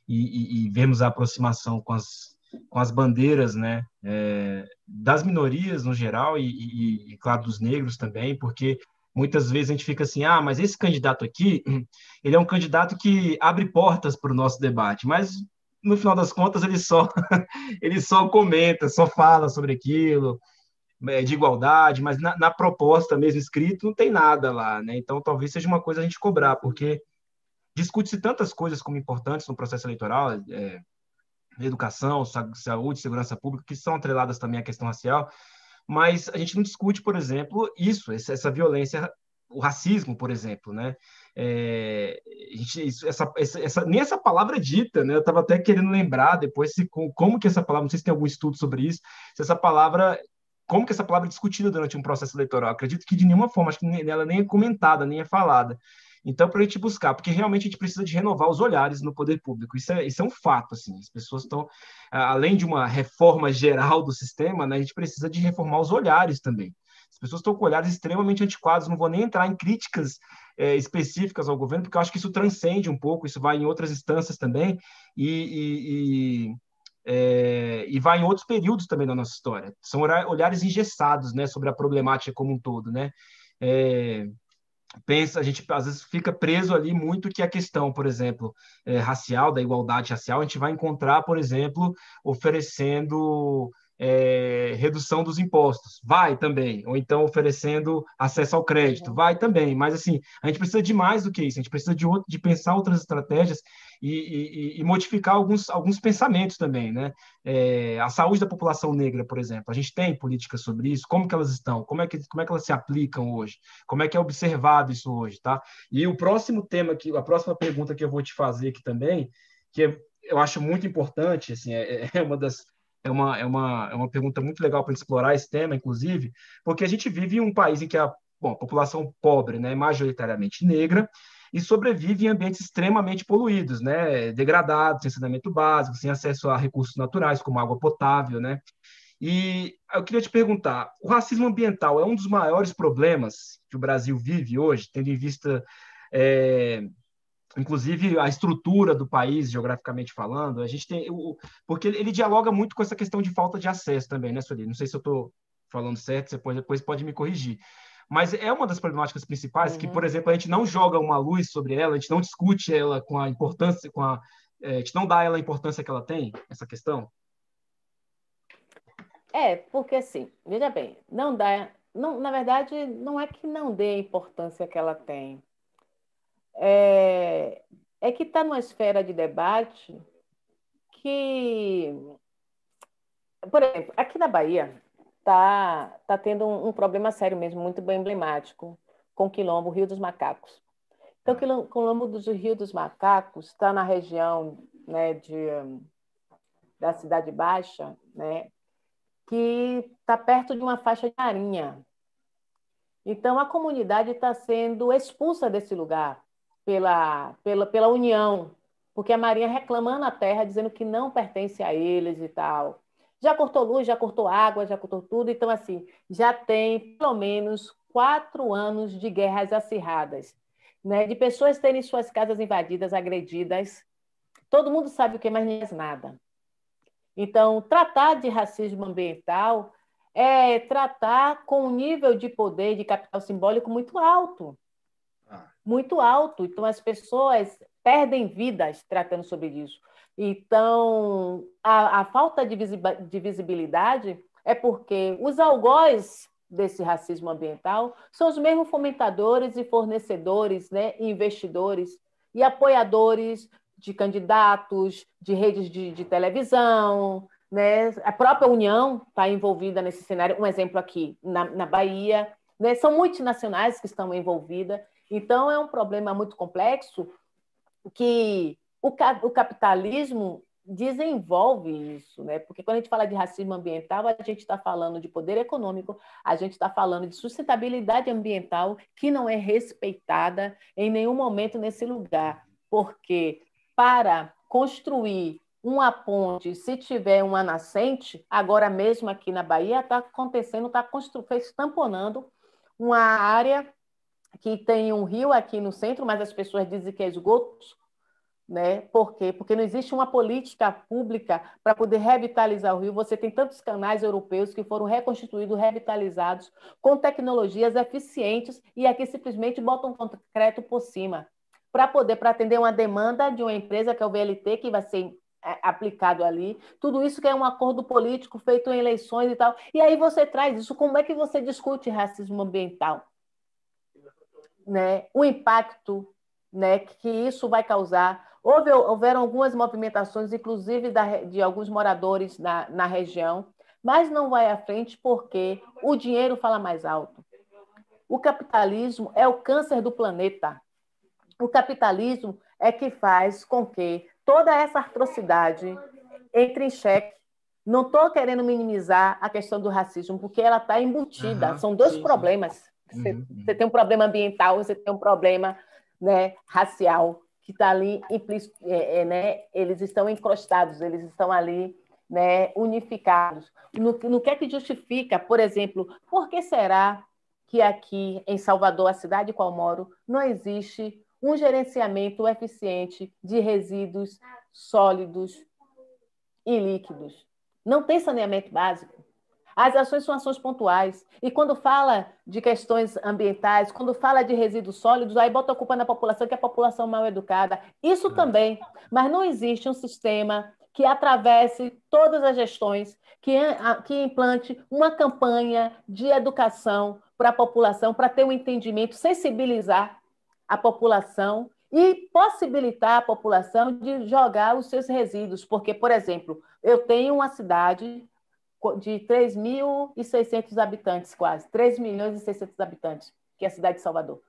e, e, e vermos a aproximação com as, com as bandeiras, né, é, das minorias no geral e, e, claro, dos negros também, porque muitas vezes a gente fica assim, ah, mas esse candidato aqui, ele é um candidato que abre portas para o nosso debate, mas no final das contas, ele só, ele só comenta, só fala sobre aquilo, é, de igualdade, mas na, na, proposta mesmo escrito não tem nada lá, né? Então, talvez seja uma coisa a gente cobrar, porque discute-se tantas coisas como importantes no processo eleitoral, é, educação, saúde, segurança pública, que são atreladas também à questão racial, mas a gente não discute, por exemplo, isso, essa violência, o racismo, por exemplo, né? É, gente, isso, essa, essa, nem essa palavra é dita, né? Eu estava até querendo lembrar depois se, como que essa palavra, não sei se tem algum estudo sobre isso, se essa palavra como que essa palavra é discutida durante um processo eleitoral. Acredito que de nenhuma forma, acho que ela nem é comentada, nem é falada. Então, para a gente buscar, porque realmente a gente precisa de renovar os olhares no poder público. Isso é, isso é um fato, assim. As pessoas estão, além de uma reforma geral do sistema, né, a gente precisa de reformar os olhares também. As pessoas estão com olhares extremamente antiquados. Não vou nem entrar em críticas é, específicas ao governo, porque eu acho que isso transcende um pouco, isso vai em outras instâncias também e, e, e, é, e vai em outros períodos também da nossa história. São olhares engessados, né, sobre a problemática como um todo, né? É, pensa, a gente às vezes fica preso ali muito que a questão, por exemplo, é, racial, da igualdade racial, a gente vai encontrar, por exemplo, oferecendo é, redução dos impostos, vai também, ou então oferecendo acesso ao crédito, vai também, mas assim, a gente precisa de mais do que isso, a gente precisa de, outro, de pensar outras estratégias e, e, e, modificar alguns, alguns pensamentos também, né? É, a saúde da população negra, por exemplo, a gente tem políticas sobre isso, como que elas estão, como é que, como é que elas se aplicam hoje, como é que é observado isso hoje, tá? E o próximo tema, que, a próxima pergunta que eu vou te fazer aqui também, que é, eu acho muito importante, assim, é, é uma das é uma, é uma, é uma pergunta muito legal para explorar esse tema, inclusive, porque a gente vive em um país em que a, bom, a população pobre, né, majoritariamente negra, e sobrevive em ambientes extremamente poluídos, né, degradados, sem saneamento básico, sem acesso a recursos naturais, como água potável, né? E eu queria te perguntar, o racismo ambiental é um dos maiores problemas que o Brasil vive hoje, tendo em vista é, inclusive a estrutura do país, geograficamente falando, a gente tem o, porque ele, dialoga muito com essa questão de falta de acesso também, né, Sueli? Não sei se eu estou falando certo, você pode, depois pode me corrigir. Mas é uma das problemáticas principais uhum. que, por exemplo, a gente não joga uma luz sobre ela, a gente não discute ela com a importância, com a, é, a gente não dá ela a importância que ela tem, essa questão. É, porque assim, veja bem, não dá, não, na verdade, não é que não dê a importância que ela tem é, é que está numa esfera de debate que, por exemplo, aqui na Bahia está tá tendo um, um, problema sério mesmo, muito bem emblemático, com o quilombo Rio dos Macacos. Então, o quilombo do Rio dos Macacos está na região né, de, da Cidade Baixa, né, que está perto de uma faixa de marinha. Então, a comunidade está sendo expulsa desse lugar pela, pela, pela União, porque a Marinha reclamando a terra, dizendo que não pertence a eles e tal. Já cortou luz, já cortou água, já cortou tudo. Então, assim, já tem pelo menos quatro anos de guerras acirradas, né? de pessoas terem suas casas invadidas, agredidas. Todo mundo sabe o que, mas nem nada. Então, tratar de racismo ambiental é tratar com um nível de poder, de capital simbólico muito alto muito alto. Então, as pessoas perdem vidas tratando sobre isso. Então, a, a falta de, de visibilidade é porque os algozes desse racismo ambiental são os mesmos fomentadores e fornecedores, né, investidores e apoiadores de candidatos, de redes de, de televisão, né? A própria União está envolvida nesse cenário. Um exemplo aqui na, na Bahia, né? São multinacionais que estão envolvidas então, é um problema muito complexo que o, o capitalismo desenvolve isso, né? Porque quando a gente fala de racismo ambiental, a gente está falando de poder econômico, a gente está falando de sustentabilidade ambiental que não é respeitada em nenhum momento nesse lugar, porque para construir uma ponte, se tiver uma nascente, agora mesmo aqui na Bahia está acontecendo, está tamponando uma área que tem um rio aqui no centro, mas as pessoas dizem que é esgoto, né? Por quê? Porque não existe uma política pública para poder revitalizar o rio. Você tem tantos canais europeus que foram reconstituídos, revitalizados, com tecnologias eficientes, e aqui simplesmente botam concreto por cima, para poder para atender uma demanda de uma empresa que é o VLT, que vai ser é, aplicado ali, tudo isso que é um acordo político feito em eleições e tal. E aí você traz isso, como é que você discute racismo ambiental? Né, o impacto né, que isso vai causar. Houve, houveram algumas movimentações, inclusive da, de alguns moradores na, na região, mas não vai à frente porque o dinheiro fala mais alto. O capitalismo é o câncer do planeta. O capitalismo é que faz com que toda essa atrocidade entre em xeque, Não estou querendo minimizar a questão do racismo, porque ela está embutida. Uhum, São dois sim, problemas. Você, uhum. você, tem um problema ambiental, você tem um problema né, racial que está ali implícito, é, é, né, eles estão encrostados, eles estão ali né, unificados. No, no que é que justifica, por exemplo, por que será que aqui em Salvador, a cidade em qual moro, não existe um gerenciamento eficiente de resíduos sólidos e líquidos? Não tem saneamento básico. As ações são ações pontuais. E quando fala de questões ambientais, quando fala de resíduos sólidos, aí bota a culpa na população, que é a população mal educada. Isso é. também. Mas não existe um sistema que atravesse todas as gestões, que, que implante uma campanha de educação para a população, para ter um entendimento, sensibilizar a população e possibilitar a população de jogar os seus resíduos. Porque, por exemplo, eu tenho uma cidade de 3.600 habitantes, quase, 3 milhões e 600 habitantes, que é a cidade de Salvador.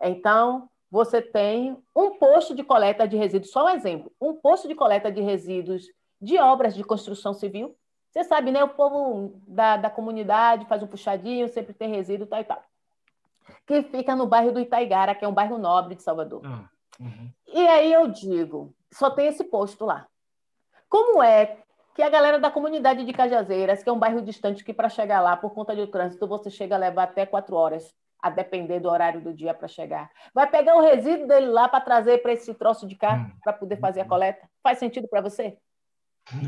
Então, você tem um posto de coleta de resíduos, só um exemplo, um posto de coleta de resíduos de obras de construção civil. Você sabe, né? O povo da, da comunidade faz um puxadinho, sempre tem resíduo, tal e tal. Que fica no bairro do Itaigara, que é um bairro nobre de Salvador. Ah, uhum. E aí eu digo, só tem esse posto lá. Como é que a galera da comunidade de Cajazeiras, que é um bairro distante, que para chegar lá, por conta do trânsito, você chega a levar até quatro horas, a depender do horário do dia para chegar. Vai pegar o resíduo dele lá para trazer para esse troço de cá, hum. para poder fazer a coleta? Faz sentido para você?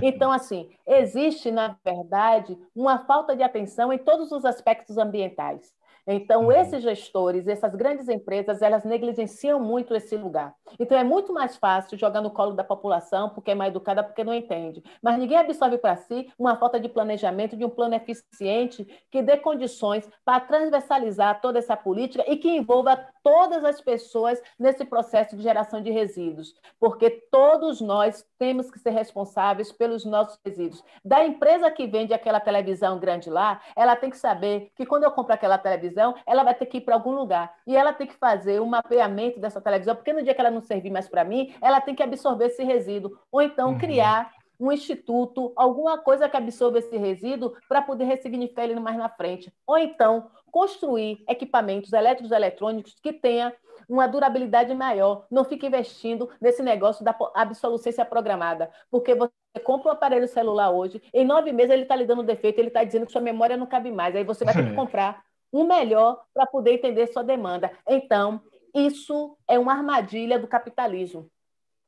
Então, assim, existe, na verdade, uma falta de atenção em todos os aspectos ambientais. Então, uhum. esses gestores, essas grandes empresas, elas negligenciam muito esse lugar. Então, é muito mais fácil jogar no colo da população, porque é mais educada, porque não entende. Mas ninguém absorve para si uma falta de planejamento, de um plano eficiente que dê condições para transversalizar toda essa política e que envolva todas as pessoas nesse processo de geração de resíduos. Porque todos nós temos que ser responsáveis pelos nossos resíduos. Da empresa que vende aquela televisão grande lá, ela tem que saber que quando eu compro aquela televisão, ela vai ter que ir para algum lugar. E ela tem que fazer um mapeamento dessa televisão, porque no dia que ela não servir mais para mim, ela tem que absorver esse resíduo. Ou então uhum. criar um instituto, alguma coisa que absorva esse resíduo para poder ressignificar ele mais na frente. Ou então construir equipamentos elétricos eletrônicos que tenha uma durabilidade maior. Não fique investindo nesse negócio da absolucência programada, porque você compra um aparelho celular hoje, em nove meses ele está lhe dando defeito, ele está dizendo que sua memória não cabe mais, aí você vai ter que comprar um melhor para poder entender sua demanda. Então, isso é uma armadilha do capitalismo.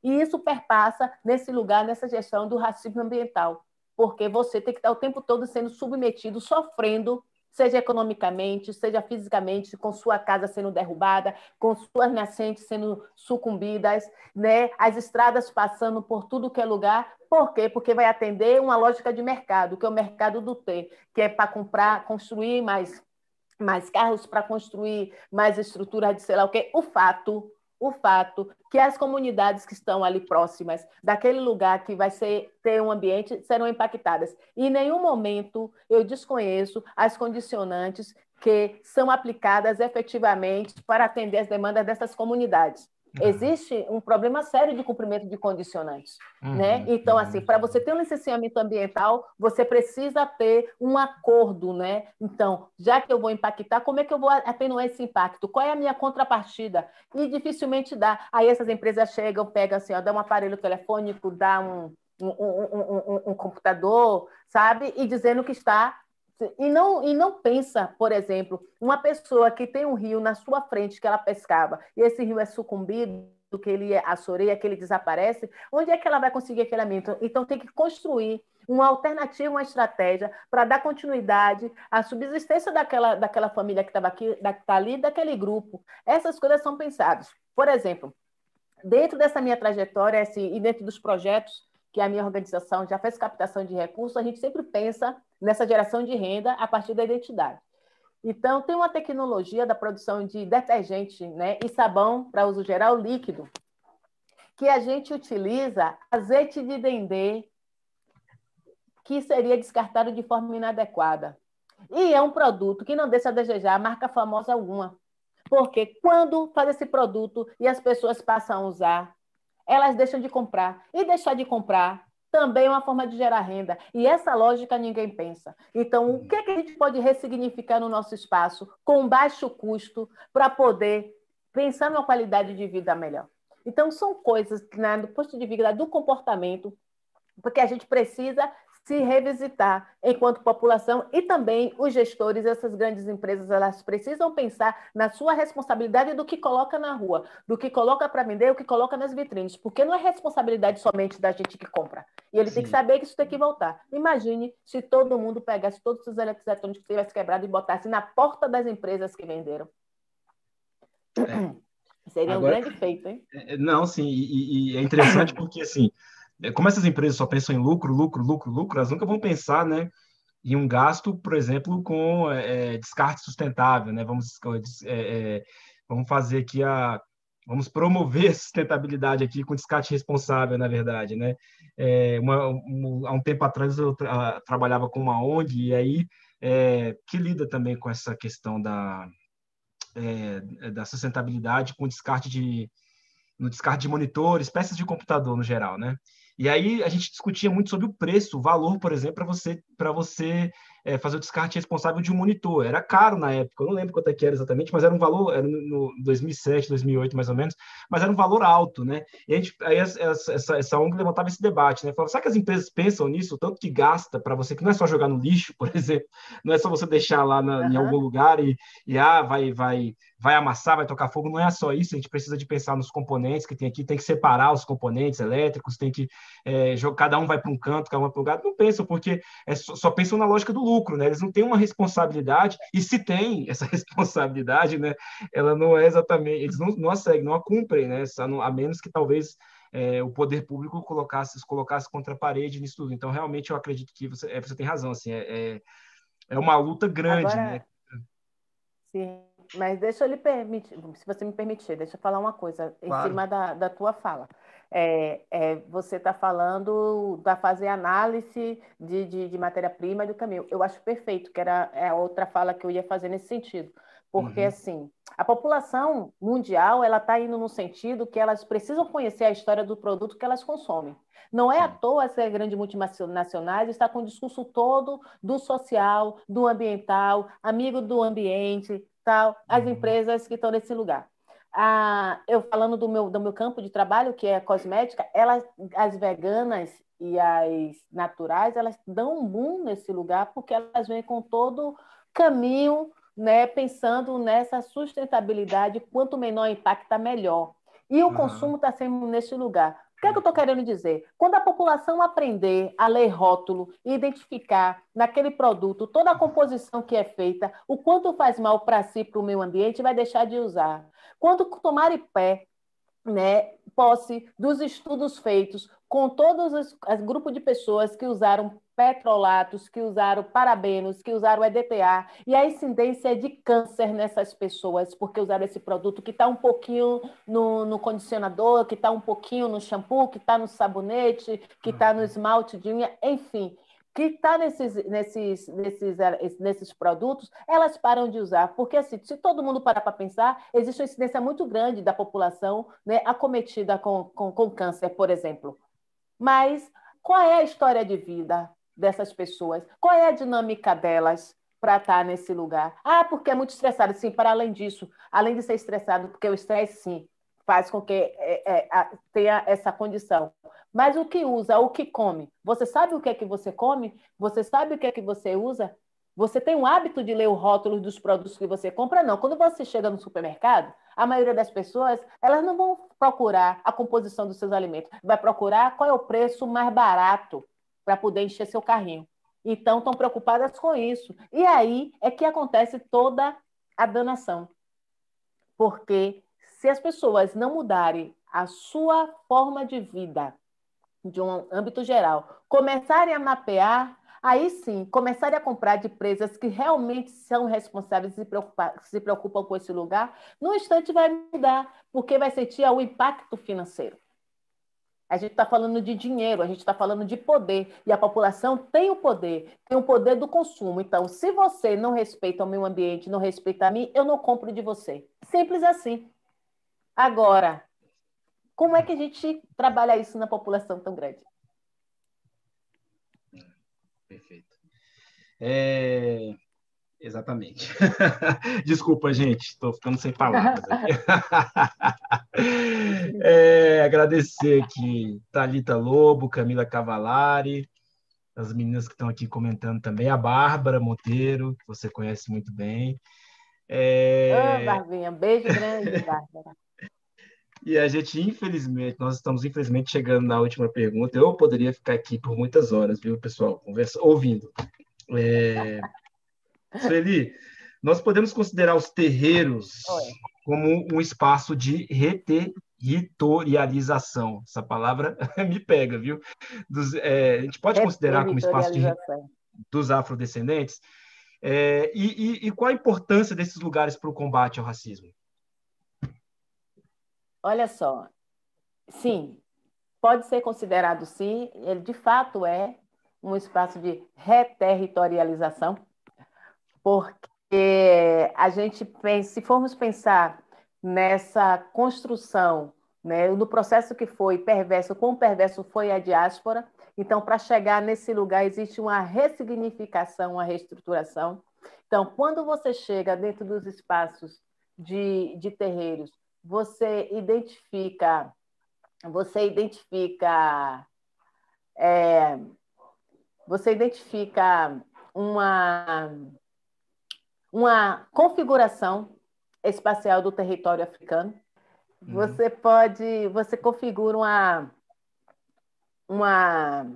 E isso perpassa nesse lugar, nessa gestão do racismo ambiental, porque você tem que estar o tempo todo sendo submetido, sofrendo, seja economicamente, seja fisicamente, com sua casa sendo derrubada, com suas nascentes sendo sucumbidas, né? as estradas passando por tudo que é lugar. Por quê? Porque vai atender uma lógica de mercado, que é o mercado do T, que é para comprar, construir mais mais carros para construir mais estrutura de sei lá o quê. O fato, o fato que as comunidades que estão ali próximas daquele lugar que vai ser ter um ambiente serão impactadas. E em nenhum momento eu desconheço as condicionantes que são aplicadas efetivamente para atender as demandas dessas comunidades. Uhum. Existe um problema sério de cumprimento de condicionantes. Uhum. Né? Então, assim, uhum. para você ter um licenciamento ambiental, você precisa ter um acordo. Né? Então, já que eu vou impactar, como é que eu vou atenuar esse impacto? Qual é a minha contrapartida? E dificilmente dá. Aí essas empresas chegam, pegam assim, ó, dá um aparelho telefônico, dá um, um, um, um, computador, sabe? E dizendo que está e não, e não pensa, por exemplo, uma pessoa que tem um rio na sua frente que ela pescava e esse rio é sucumbido, que ele é assoreia, que ele desaparece, onde é que ela vai conseguir aquele alimento? Então tem que construir uma alternativa, uma estratégia para dar continuidade à subsistência daquela, daquela família que estava aqui, da, tá ali, daquele grupo. Essas coisas são pensadas. Por exemplo, dentro dessa minha trajetória assim, e dentro dos projetos que a minha organização já fez captação de recursos, a gente sempre pensa nessa geração de renda a partir da identidade. Então, tem uma tecnologia da produção de detergente né, e sabão para uso geral líquido, que a gente utiliza azeite de dendê, que seria descartado de forma inadequada. E é um produto que não deixa a desejar marca famosa alguma. Porque quando faz esse produto e as pessoas passam a usar, elas deixam de comprar. E deixar de comprar também é uma forma de gerar renda. E essa lógica ninguém pensa. Então, o que, é que a gente pode ressignificar no nosso espaço com baixo custo para poder pensar numa qualidade de vida melhor? Então, são coisas, né, do ponto de vista do comportamento, porque a gente precisa se revisitar enquanto população e também os gestores, essas grandes empresas, elas precisam pensar na sua responsabilidade do que coloca na rua, do que coloca para vender, o que coloca nas vitrines, porque não é responsabilidade somente da gente que compra. E ele Sim. tem que saber que isso tem que voltar. Imagine se todo mundo pegasse todos os eletrônicos que tivesse quebrado e botasse na porta das empresas que venderam. É. Seria Agora, um grande feito, hein? É, não, sim, e, e é interessante porque, assim, é, como essas empresas só pensam em lucro, lucro, lucro, lucro, elas nunca vão pensar, né, em um gasto, por exemplo, com é, é descarte sustentável, né? Vamos, é, é, vamos fazer aqui a vamos promover a sustentabilidade aqui com descarte responsável, na verdade, né? É, uma, um, há um tempo atrás eu tra trabalhava com uma ONG e aí é, que lida também com essa questão da é, da sustentabilidade com descarte de no descarte de monitores, peças de computador no geral, né? E aí a gente discutia muito sobre o preço, o valor, por exemplo, para você para você é, fazer o descarte responsável de um monitor. Era caro na época, eu não lembro quanto é que era exatamente, mas era um valor, era no 2007, 2008 mais ou menos, mas era um valor alto, né? E a gente, aí essa, essa, essa ONG levantava esse debate, né? Falava, será que as empresas pensam nisso, o tanto que gasta para você, que não é só jogar no lixo, por exemplo, não é só você deixar lá na, uhum. em algum lugar e, e ah, vai, vai, vai amassar, vai tocar fogo, não é só isso, a gente precisa de pensar nos componentes que tem aqui, tem que separar os componentes elétricos, tem que, é, cada um vai para um canto, cada um vai para um lugar, não pensam, porque é só, só pensam na lógica do lucro, né? Eles não têm uma responsabilidade, e se tem essa responsabilidade, né? Ela não é exatamente, eles não, não a seguem, não a cumprem, né? A menos que talvez é, o poder público colocasse, colocasse contra a parede nisso tudo. Então, realmente, eu acredito que você, é, você tem razão, assim, é, é, é uma luta grande, Agora, né? Sim, mas deixa eu lhe permitir, se você me permitir, deixa eu falar uma coisa claro. em cima da, da tua fala é, é, você está falando da fazer análise de, de, de matéria-prima e do caminho. Eu acho perfeito, que era é a outra fala que eu ia fazer nesse sentido. Porque, uhum. assim, a população mundial ela está indo no sentido que elas precisam conhecer a história do produto que elas consomem. Não é à toa essa grande multinacionais está com o discurso todo do social, do ambiental, amigo do ambiente, tal, as uhum. empresas que estão nesse lugar a, eu falando do meu, do meu campo de trabalho, que é cosmética, elas, as veganas e as naturais, elas dão um boom nesse lugar, porque elas vêm com todo caminho, né, pensando nessa sustentabilidade, quanto menor o impacto, melhor. E o uhum. consumo está sendo nesse lugar. O que, é que eu estou querendo dizer? Quando a população aprender a ler rótulo e identificar naquele produto toda a composição que é feita, o quanto faz mal para si, para o meio ambiente, vai deixar de usar. Quando tomarem pé, né, posse dos estudos feitos com todos os, os grupos de pessoas que usaram petrolatos, que usaram parabenos, que usaram EDTA, e a incidência de câncer nessas pessoas, porque usaram esse produto que está um pouquinho no, no condicionador, que está um pouquinho no shampoo, que está no sabonete, que está no uhum. esmalte de unha, enfim que está nesses, nesses, nesses, eh, nesses produtos, elas param de usar. Porque, assim, se todo mundo parar para pensar, existe uma incidência muito grande da população né, acometida com, com, com câncer, por exemplo. Mas qual é a história de vida dessas pessoas? Qual é a dinâmica delas? para estar tá nesse lugar. Ah, porque é muito estressado. Sim, para além disso, além de ser estressado, porque o estresse, sim, faz com que é, é, tenha essa condição. Mas o que usa, o que come? Você sabe o que é que você come? Você sabe o que é que você usa? Você tem o hábito de ler o rótulo dos produtos que você compra? Não. Quando você chega no supermercado, a maioria das pessoas, elas não vão procurar a composição dos seus alimentos. Vai procurar qual é o preço mais barato para poder encher seu carrinho. Então, estão preocupadas com isso. E aí é que acontece toda a danação. Porque se as pessoas não mudarem a sua forma de vida, de um âmbito geral, começarem a mapear, aí sim, começarem a comprar de empresas que realmente são responsáveis e se, preocupam com esse lugar, no instante vai mudar, porque vai sentir o impacto financeiro. A gente está falando de dinheiro, a gente está falando de poder, e a população tem o poder, tem o poder do consumo. Então, se você não respeita o meio ambiente, não respeita a mim, eu não compro de você. Simples assim. Agora, como é que a gente trabalha isso na população tão grande? É... Exatamente. Desculpa, gente, estou ficando sem palavras aqui. é, agradecer aqui Talita Lobo, Camila Cavalari, as meninas que estão aqui comentando também, a Bárbara Monteiro, que você conhece muito bem. É... Ô, Barbinha, beijo grande, Bárbara. E a gente, infelizmente, nós estamos infelizmente chegando na última pergunta. Eu poderia ficar aqui por muitas horas, viu, pessoal, conversa, ouvindo. É... Sueli, nós podemos considerar os terreiros Oi. como um espaço de reterritorialização. Essa palavra me pega, viu? Dos, é, a gente pode considerar como espaço de, dos afrodescendentes? É, e, e, e qual a importância desses lugares para o combate ao racismo? Olha só, sim, pode ser considerado sim, ele de fato é um espaço de reterritorialização, porque a gente pensa, se formos pensar nessa construção, né, no processo que foi perverso, quão perverso foi a diáspora, então, para chegar nesse lugar, existe uma ressignificação, uma reestruturação. Então, quando você chega dentro dos espaços de, de terreiros você identifica, você identifica, é, você identifica uma, uma configuração espacial do território africano. Uhum. Você pode, você configura uma, uma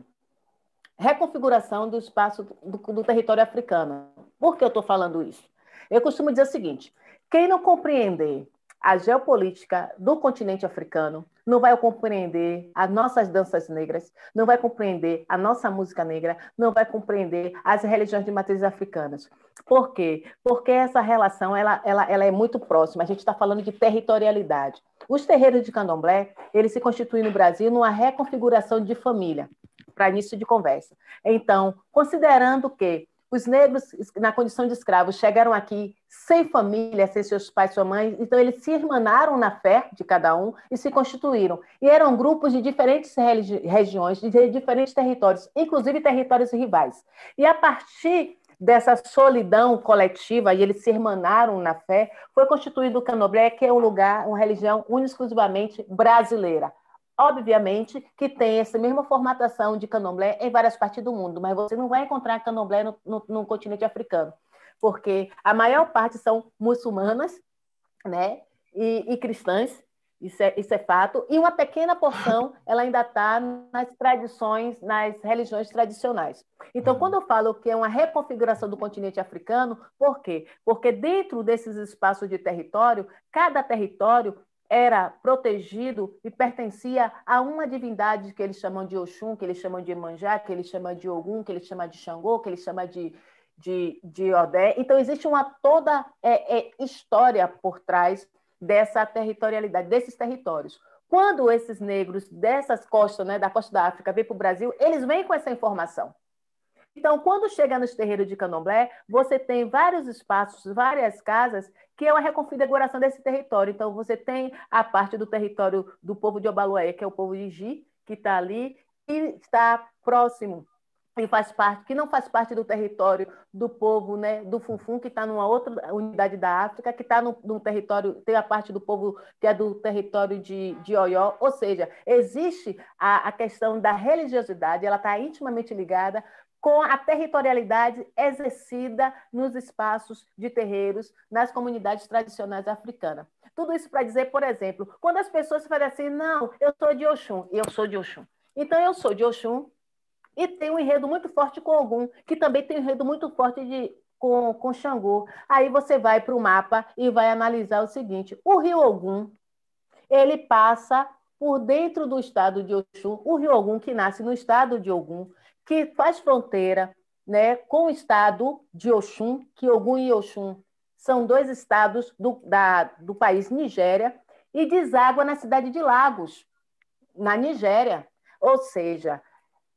reconfiguração do espaço do, do território africano. Por que eu estou falando isso? Eu costumo dizer o seguinte: quem não compreender a geopolítica do continente africano, não vai compreender as nossas danças negras, não vai compreender a nossa música negra, não vai compreender as religiões de matrizes africanas. Por quê? Porque essa relação ela, ela, ela é muito próxima. A gente está falando de territorialidade. Os terreiros de candomblé, eles se constituem no Brasil numa reconfiguração de família, para início de conversa. Então, considerando que os negros, na condição de escravos, chegaram aqui sem família, sem seus pais, sua mãe, então eles se irmanaram na fé de cada um e se constituíram. E eram grupos de diferentes regiões, de diferentes territórios, inclusive territórios rivais. E a partir dessa solidão coletiva, e eles se irmanaram na fé, foi constituído o Canoblé, que é um lugar, uma religião exclusivamente brasileira. Obviamente que tem essa mesma formatação de candomblé em várias partes do mundo, mas você não vai encontrar candomblé no, no, no continente africano, porque a maior parte são muçulmanas né, e, e cristãs, isso é, isso é fato, e uma pequena porção ela ainda está nas tradições, nas religiões tradicionais. Então, quando eu falo que é uma reconfiguração do continente africano, por quê? Porque dentro desses espaços de território, cada território era protegido e pertencia a uma divindade que eles chamam de Oxum, que eles chamam de Emanjá, que eles chamam de Ogum, que eles chamam de Xangô, que eles chamam de, de, de Odé. Então, existe uma toda é, é, história por trás dessa territorialidade, desses territórios. Quando esses negros dessas costas, né, da costa da África, vêm para o Brasil, eles vêm com essa informação. Então, quando chega nos terreiros de candomblé, você tem vários espaços, várias casas, que é uma reconfiguração desse território. Então, você tem a parte do território do povo de Obaluaê, que é o povo de Ji, que está ali, e está próximo e faz parte, que não faz parte do território do povo né, do Funfun, que está numa outra unidade da África, que está no, território, tem a parte do povo que é do território de, de Oió, ou seja, existe a, a questão da religiosidade, ela está intimamente ligada com a territorialidade exercida nos espaços de terreiros, nas comunidades tradicionais africanas. Tudo isso para dizer, por exemplo, quando as pessoas falam assim, não, eu sou de Oxum, eu sou de Oxum. Então, eu sou de Oxum e tenho um enredo muito forte com Ogum, que também tem um enredo muito forte de, com, com Xangô. Aí você vai para o mapa e vai analisar o seguinte, o rio Ogum, ele passa por dentro do estado de Oxum, o rio Ogum, que nasce no estado de Ogum, que faz fronteira né, com o estado de Oxum, que Ogum e Oxum são dois estados do, da, do país Nigéria, e deságua na cidade de Lagos, na Nigéria. Ou seja,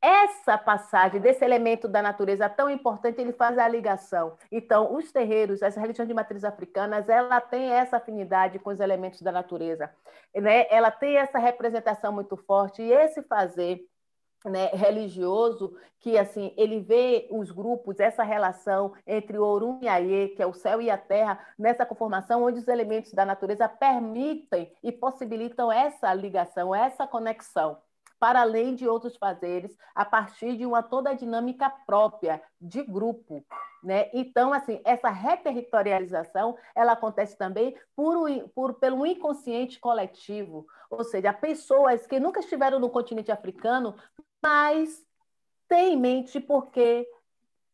essa passagem desse elemento da natureza tão importante, ele faz a ligação. Então, os terreiros, as religiões de matriz africanas, ela tem essa afinidade com os elementos da natureza. Né? Ela tem essa representação muito forte, e esse fazer né, religioso que assim ele vê os grupos essa relação entre o Orum e Aie, que é o céu e a terra nessa conformação onde os elementos da natureza permitem e possibilitam essa ligação essa conexão para além de outros fazeres, a partir de uma toda dinâmica própria de grupo. Né? Então, assim, essa reterritorialização ela acontece também por, por, pelo inconsciente coletivo, ou seja, pessoas que nunca estiveram no continente africano, mas têm em mente porque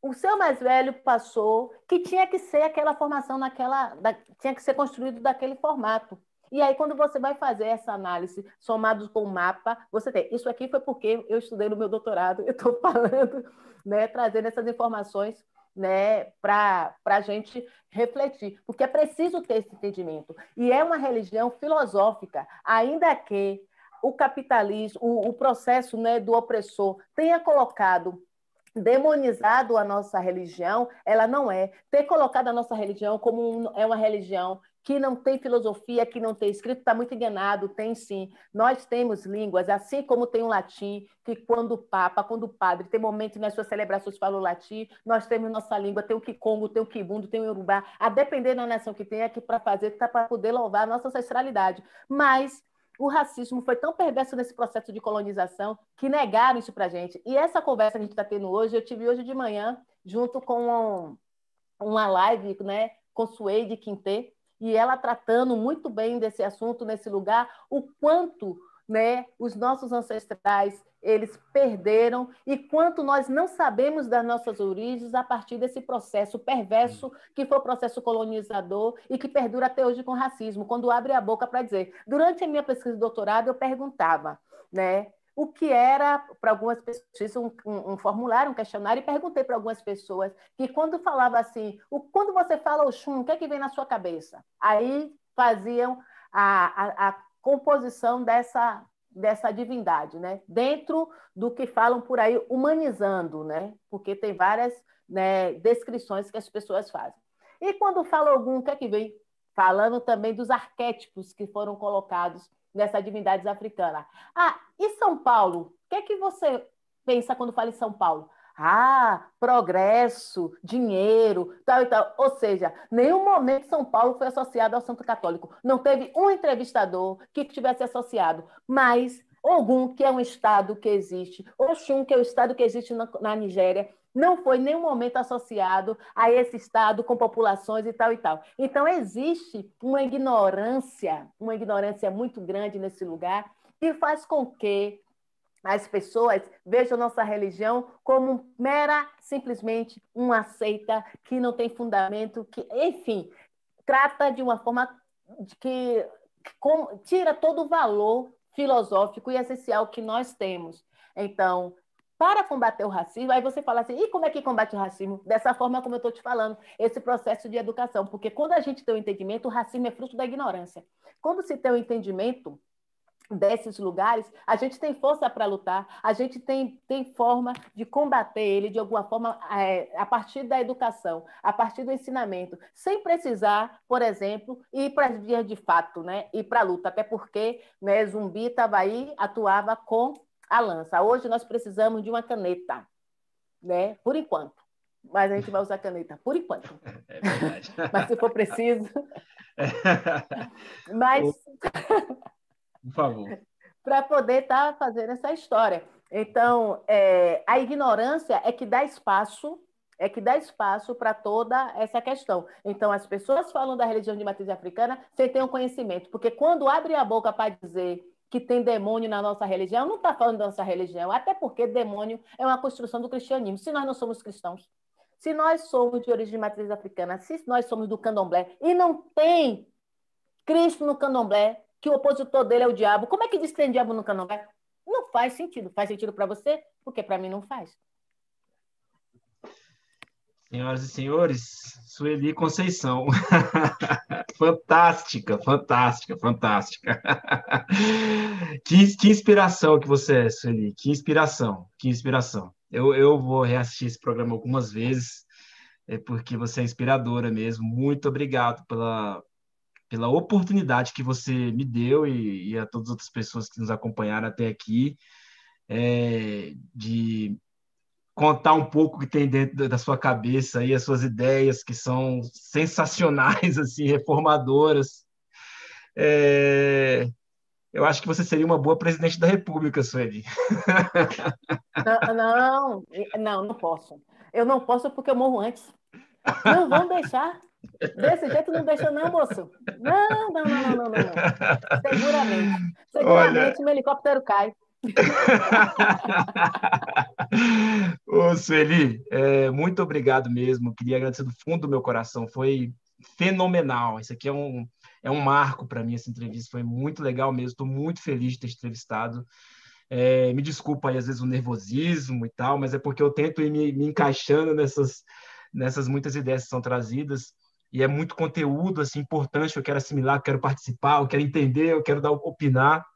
o seu mais velho passou que tinha que ser aquela formação naquela, da, tinha que ser construído daquele formato. E aí, quando você vai fazer essa análise somados com o mapa, você tem. Isso aqui foi porque eu estudei no meu doutorado, eu estou falando, né, trazendo essas informações né, para a gente refletir, porque é preciso ter esse entendimento. E é uma religião filosófica, ainda que o capitalismo, o, o processo né, do opressor tenha colocado demonizado a nossa religião, ela não é. Ter colocado a nossa religião como um, é uma religião que não tem filosofia, que não tem escrito, está muito enganado, tem sim. Nós temos línguas, assim como tem o latim, que quando o Papa, quando o padre tem momento nas suas celebrações fala o latim, nós temos nossa língua, tem o Kikongo, tem o Kibundo, tem o Urubá, a depender da nação que tem aqui para fazer, tá para poder louvar a nossa ancestralidade. Mas o racismo foi tão perverso nesse processo de colonização que negaram isso para a gente. E essa conversa que a gente está tendo hoje, eu tive hoje de manhã, junto com uma live né, com Suede Quintê, e ela tratando muito bem desse assunto nesse lugar, o quanto né, os nossos ancestrais eles perderam e quanto nós não sabemos das nossas origens a partir desse processo perverso que foi o processo colonizador e que perdura até hoje com o racismo. Quando abre a boca para dizer, durante a minha pesquisa de doutorado eu perguntava, né, o que era, para algumas pessoas, um, um, um, formulário, um questionário, e perguntei para algumas pessoas que quando falava assim, o, quando você fala Oxum, o que é que vem na sua cabeça? Aí faziam a, a, a composição dessa, dessa divindade, né? dentro do que falam por aí, humanizando, né? porque tem várias né, descrições que as pessoas fazem. E quando fala algum, o que é que vem? Falando também dos arquétipos que foram colocados nessa divindade africana. Ah, e São Paulo? O que é que você pensa quando fala em São Paulo? Ah, progresso, dinheiro, tal e tal. Ou seja, nenhum momento São Paulo foi associado ao Santo Católico. Não teve um entrevistador que tivesse associado, mas Ogum, que é um estado que existe, Oxum, que é o estado que existe na, na Nigéria, não foi em nenhum momento associado a esse Estado com populações e tal e tal. Então, existe uma ignorância, uma ignorância muito grande nesse lugar, que faz com que as pessoas vejam nossa religião como mera, simplesmente uma seita que não tem fundamento, que, enfim, trata de uma forma que, que tira todo o valor filosófico e essencial que nós temos. Então, para combater o racismo, aí você fala assim, e como é que combate o racismo? Dessa forma como eu estou te falando, esse processo de educação, porque quando a gente tem o um entendimento, o racismo é fruto da ignorância. Quando se tem o um entendimento desses lugares, a gente tem força para lutar, a gente tem, tem forma de combater ele de alguma forma é, a partir da educação, a partir do ensinamento, sem precisar, por exemplo, ir para as vias de fato, né? ir para a luta, até porque né, Zumbi estava aí, atuava com a lança. Hoje nós precisamos de uma caneta, né? Por enquanto. Mas a gente vai usar caneta, por enquanto. É verdade. Mas se for preciso. Mas. Por favor. Para poder estar tá fazendo essa história. Então, é, a ignorância é que dá espaço é que dá espaço para toda essa questão. Então, as pessoas falam da religião de matriz africana sem ter um conhecimento, porque quando abre a boca para dizer que tem demônio na nossa religião, não está falando da nossa religião, até porque demônio é uma construção do cristianismo. Se nós não somos cristãos, se nós somos de origem de matriz africana, se nós somos do candomblé, e não tem Cristo no candomblé, que o opositor dele é o diabo, como é que diz que tem diabo no candomblé? Não faz sentido. Faz sentido para você? Porque para mim não faz. Senhoras e senhores, Sueli Conceição. fantástica, fantástica, fantástica. que, que inspiração que você é, Sueli. Que inspiração, que inspiração. Eu, eu vou reassistir esse programa algumas vezes, é porque você é inspiradora mesmo. Muito obrigado pela, pela oportunidade que você me deu e, e a todas as outras pessoas que nos acompanharam até aqui. é, de contar um pouco o que tem dentro da sua cabeça aí, as suas ideias que são sensacionais, assim, reformadoras. É, eu acho que você seria uma boa presidente da República, Sueli. Não, não, não, não posso. Eu não posso porque eu morro antes. Não vão deixar. Desse jeito não deixa, não, moço. Não, não, não, não, não, não. Seguramente. Seguramente Olha... meu helicóptero cai. Ô, Sueli, é, muito obrigado mesmo. Queria agradecer do fundo do meu coração. Foi fenomenal. Isso aqui é um, é um marco para mim, essa entrevista. Foi muito legal mesmo. Estou muito feliz de ter te entrevistado. É, me desculpa aí, às vezes, o nervosismo e tal, mas é porque eu tento ir me, me encaixando nessas, nessas muitas ideias que são trazidas. E é muito conteúdo assim, importante. Eu quero assimilar, eu quero participar, eu quero entender, eu quero dar, opinar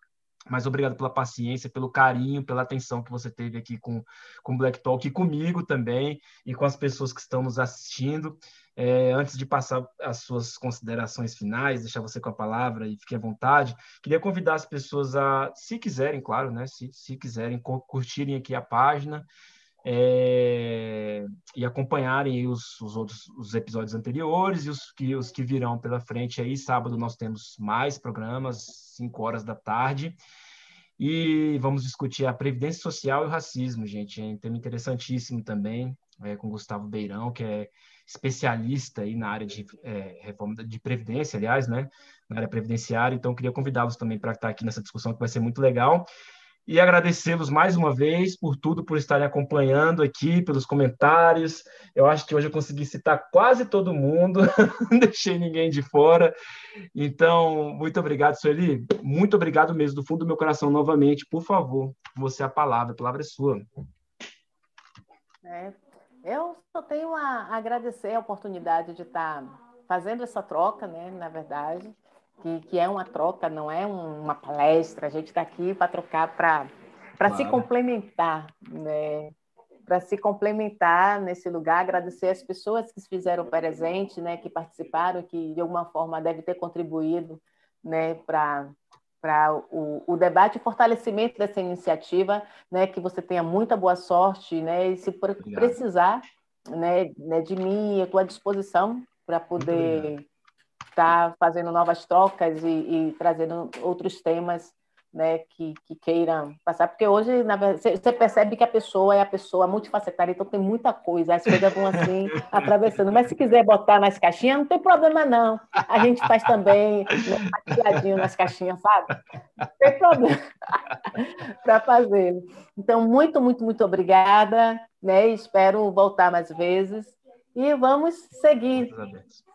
mas obrigado pela paciência, pelo carinho, pela atenção que você teve aqui com o Black Talk e comigo também, e com as pessoas que estão nos assistindo. É, antes de passar as suas considerações finais, deixar você com a palavra e fique à vontade, queria convidar as pessoas a, se quiserem, claro, né, se, se quiserem, curtirem aqui a página é, e acompanharem os, os outros os episódios anteriores e os que, os que virão pela frente aí. Sábado nós temos mais programas, 5 horas da tarde. E vamos discutir a previdência social e o racismo, gente. É um tema interessantíssimo também, é, com Gustavo Beirão, que é especialista aí na área de é, reforma de previdência, aliás, né, na área previdenciária. Então, queria convidá-los também para estar aqui nessa discussão que vai ser muito legal. E agradecê-los mais uma vez por tudo, por estarem acompanhando aqui, pelos comentários. Eu acho que hoje eu consegui citar quase todo mundo, não deixei ninguém de fora. Então, muito obrigado, Sueli. Muito obrigado mesmo, do fundo do meu coração, novamente. Por favor, você a palavra, a palavra é sua. É, eu só tenho a agradecer a oportunidade de estar fazendo essa troca, né, na verdade, que, que é uma troca, não é uma palestra, a gente está aqui para trocar, para claro. se complementar, né, para se complementar nesse lugar, agradecer as pessoas que se fizeram presente, né, que participaram, que de alguma forma devem ter contribuído né, para para o, o, debate e fortalecimento dessa iniciativa, né, que você tenha muita boa sorte, né, e se Obrigado. precisar, né, né, de mim, eu estou à disposição para poder estar tá fazendo novas trocas e, e trazendo outros temas né, que, que queiram passar, porque hoje na verdade, você percebe que a pessoa é a pessoa multifacetária, então tem muita coisa, as coisas vão assim atravessando. Mas se quiser botar nas caixinhas, não tem problema não. A gente faz também né, nas caixinhas, sabe? Não tem problema para fazer. Então, muito, muito, muito obrigada, né? Espero voltar mais vezes e vamos seguir,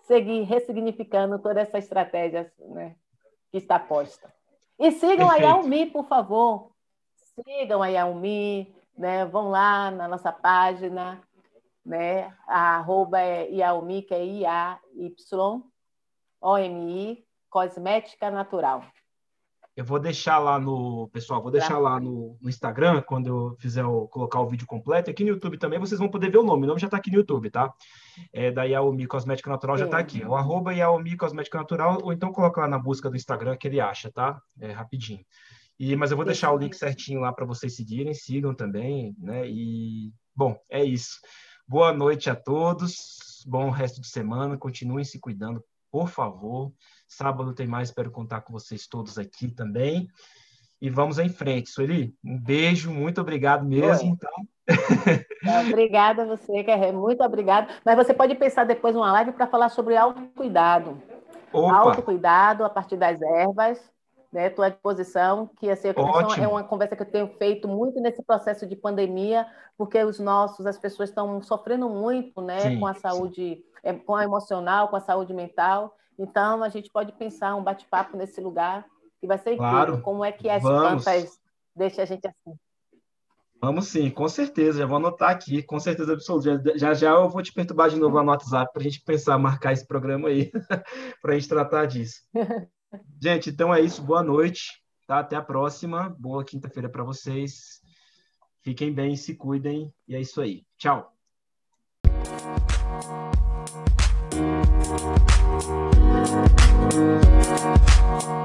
seguir ressignificando toda essa estratégia né, que está posta. E sigam Perfeito. a Yaumi, por favor. Sigam a Yaumi, né? Vão lá na nossa página, né? A arroba é Yaumi, que é I-A-Y-O-M-I, Cosmética Natural. Eu vou deixar lá no, pessoal, vou deixar lá no, no, Instagram, quando eu fizer o, colocar o vídeo completo. Aqui no YouTube também vocês vão poder ver o nome. O nome já está aqui no YouTube, tá? É da Yaomi Cosmética Natural, já está aqui. O arroba Yaomi Cosmética Natural, ou então coloca lá na busca do Instagram que ele acha, tá? É rapidinho. E, mas eu vou deixar o link certinho lá para vocês seguirem, sigam também, né? E, bom, é isso. Boa noite a todos, bom resto de semana, continuem se cuidando, por favor. Sábado tem mais, espero contar com vocês todos aqui também. E vamos em frente. Sueli, um beijo, muito obrigado mesmo. Então. Obrigada a você, Guerreiro, muito obrigado. Mas você pode pensar depois uma live para falar sobre autocuidado. Opa. Autocuidado a partir das ervas. Estou né? à disposição, que assim, é uma conversa que eu tenho feito muito nesse processo de pandemia, porque os nossos, as pessoas estão sofrendo muito né, sim, com a saúde, sim. É, com a emocional, com a saúde mental. Então, a gente pode pensar um bate-papo nesse lugar, que vai ser claro. incrível. Como é que as Vamos. plantas deixam a gente assim? Vamos sim, com certeza. Já vou anotar aqui, com certeza absoluta. Já já eu vou te perturbar de novo lá no WhatsApp para a gente pensar, marcar esse programa aí, para a gente tratar disso. gente, então é isso. Boa noite. Tá? Até a próxima. Boa quinta-feira para vocês. Fiquem bem, se cuidem. E é isso aí. Tchau. Thank you.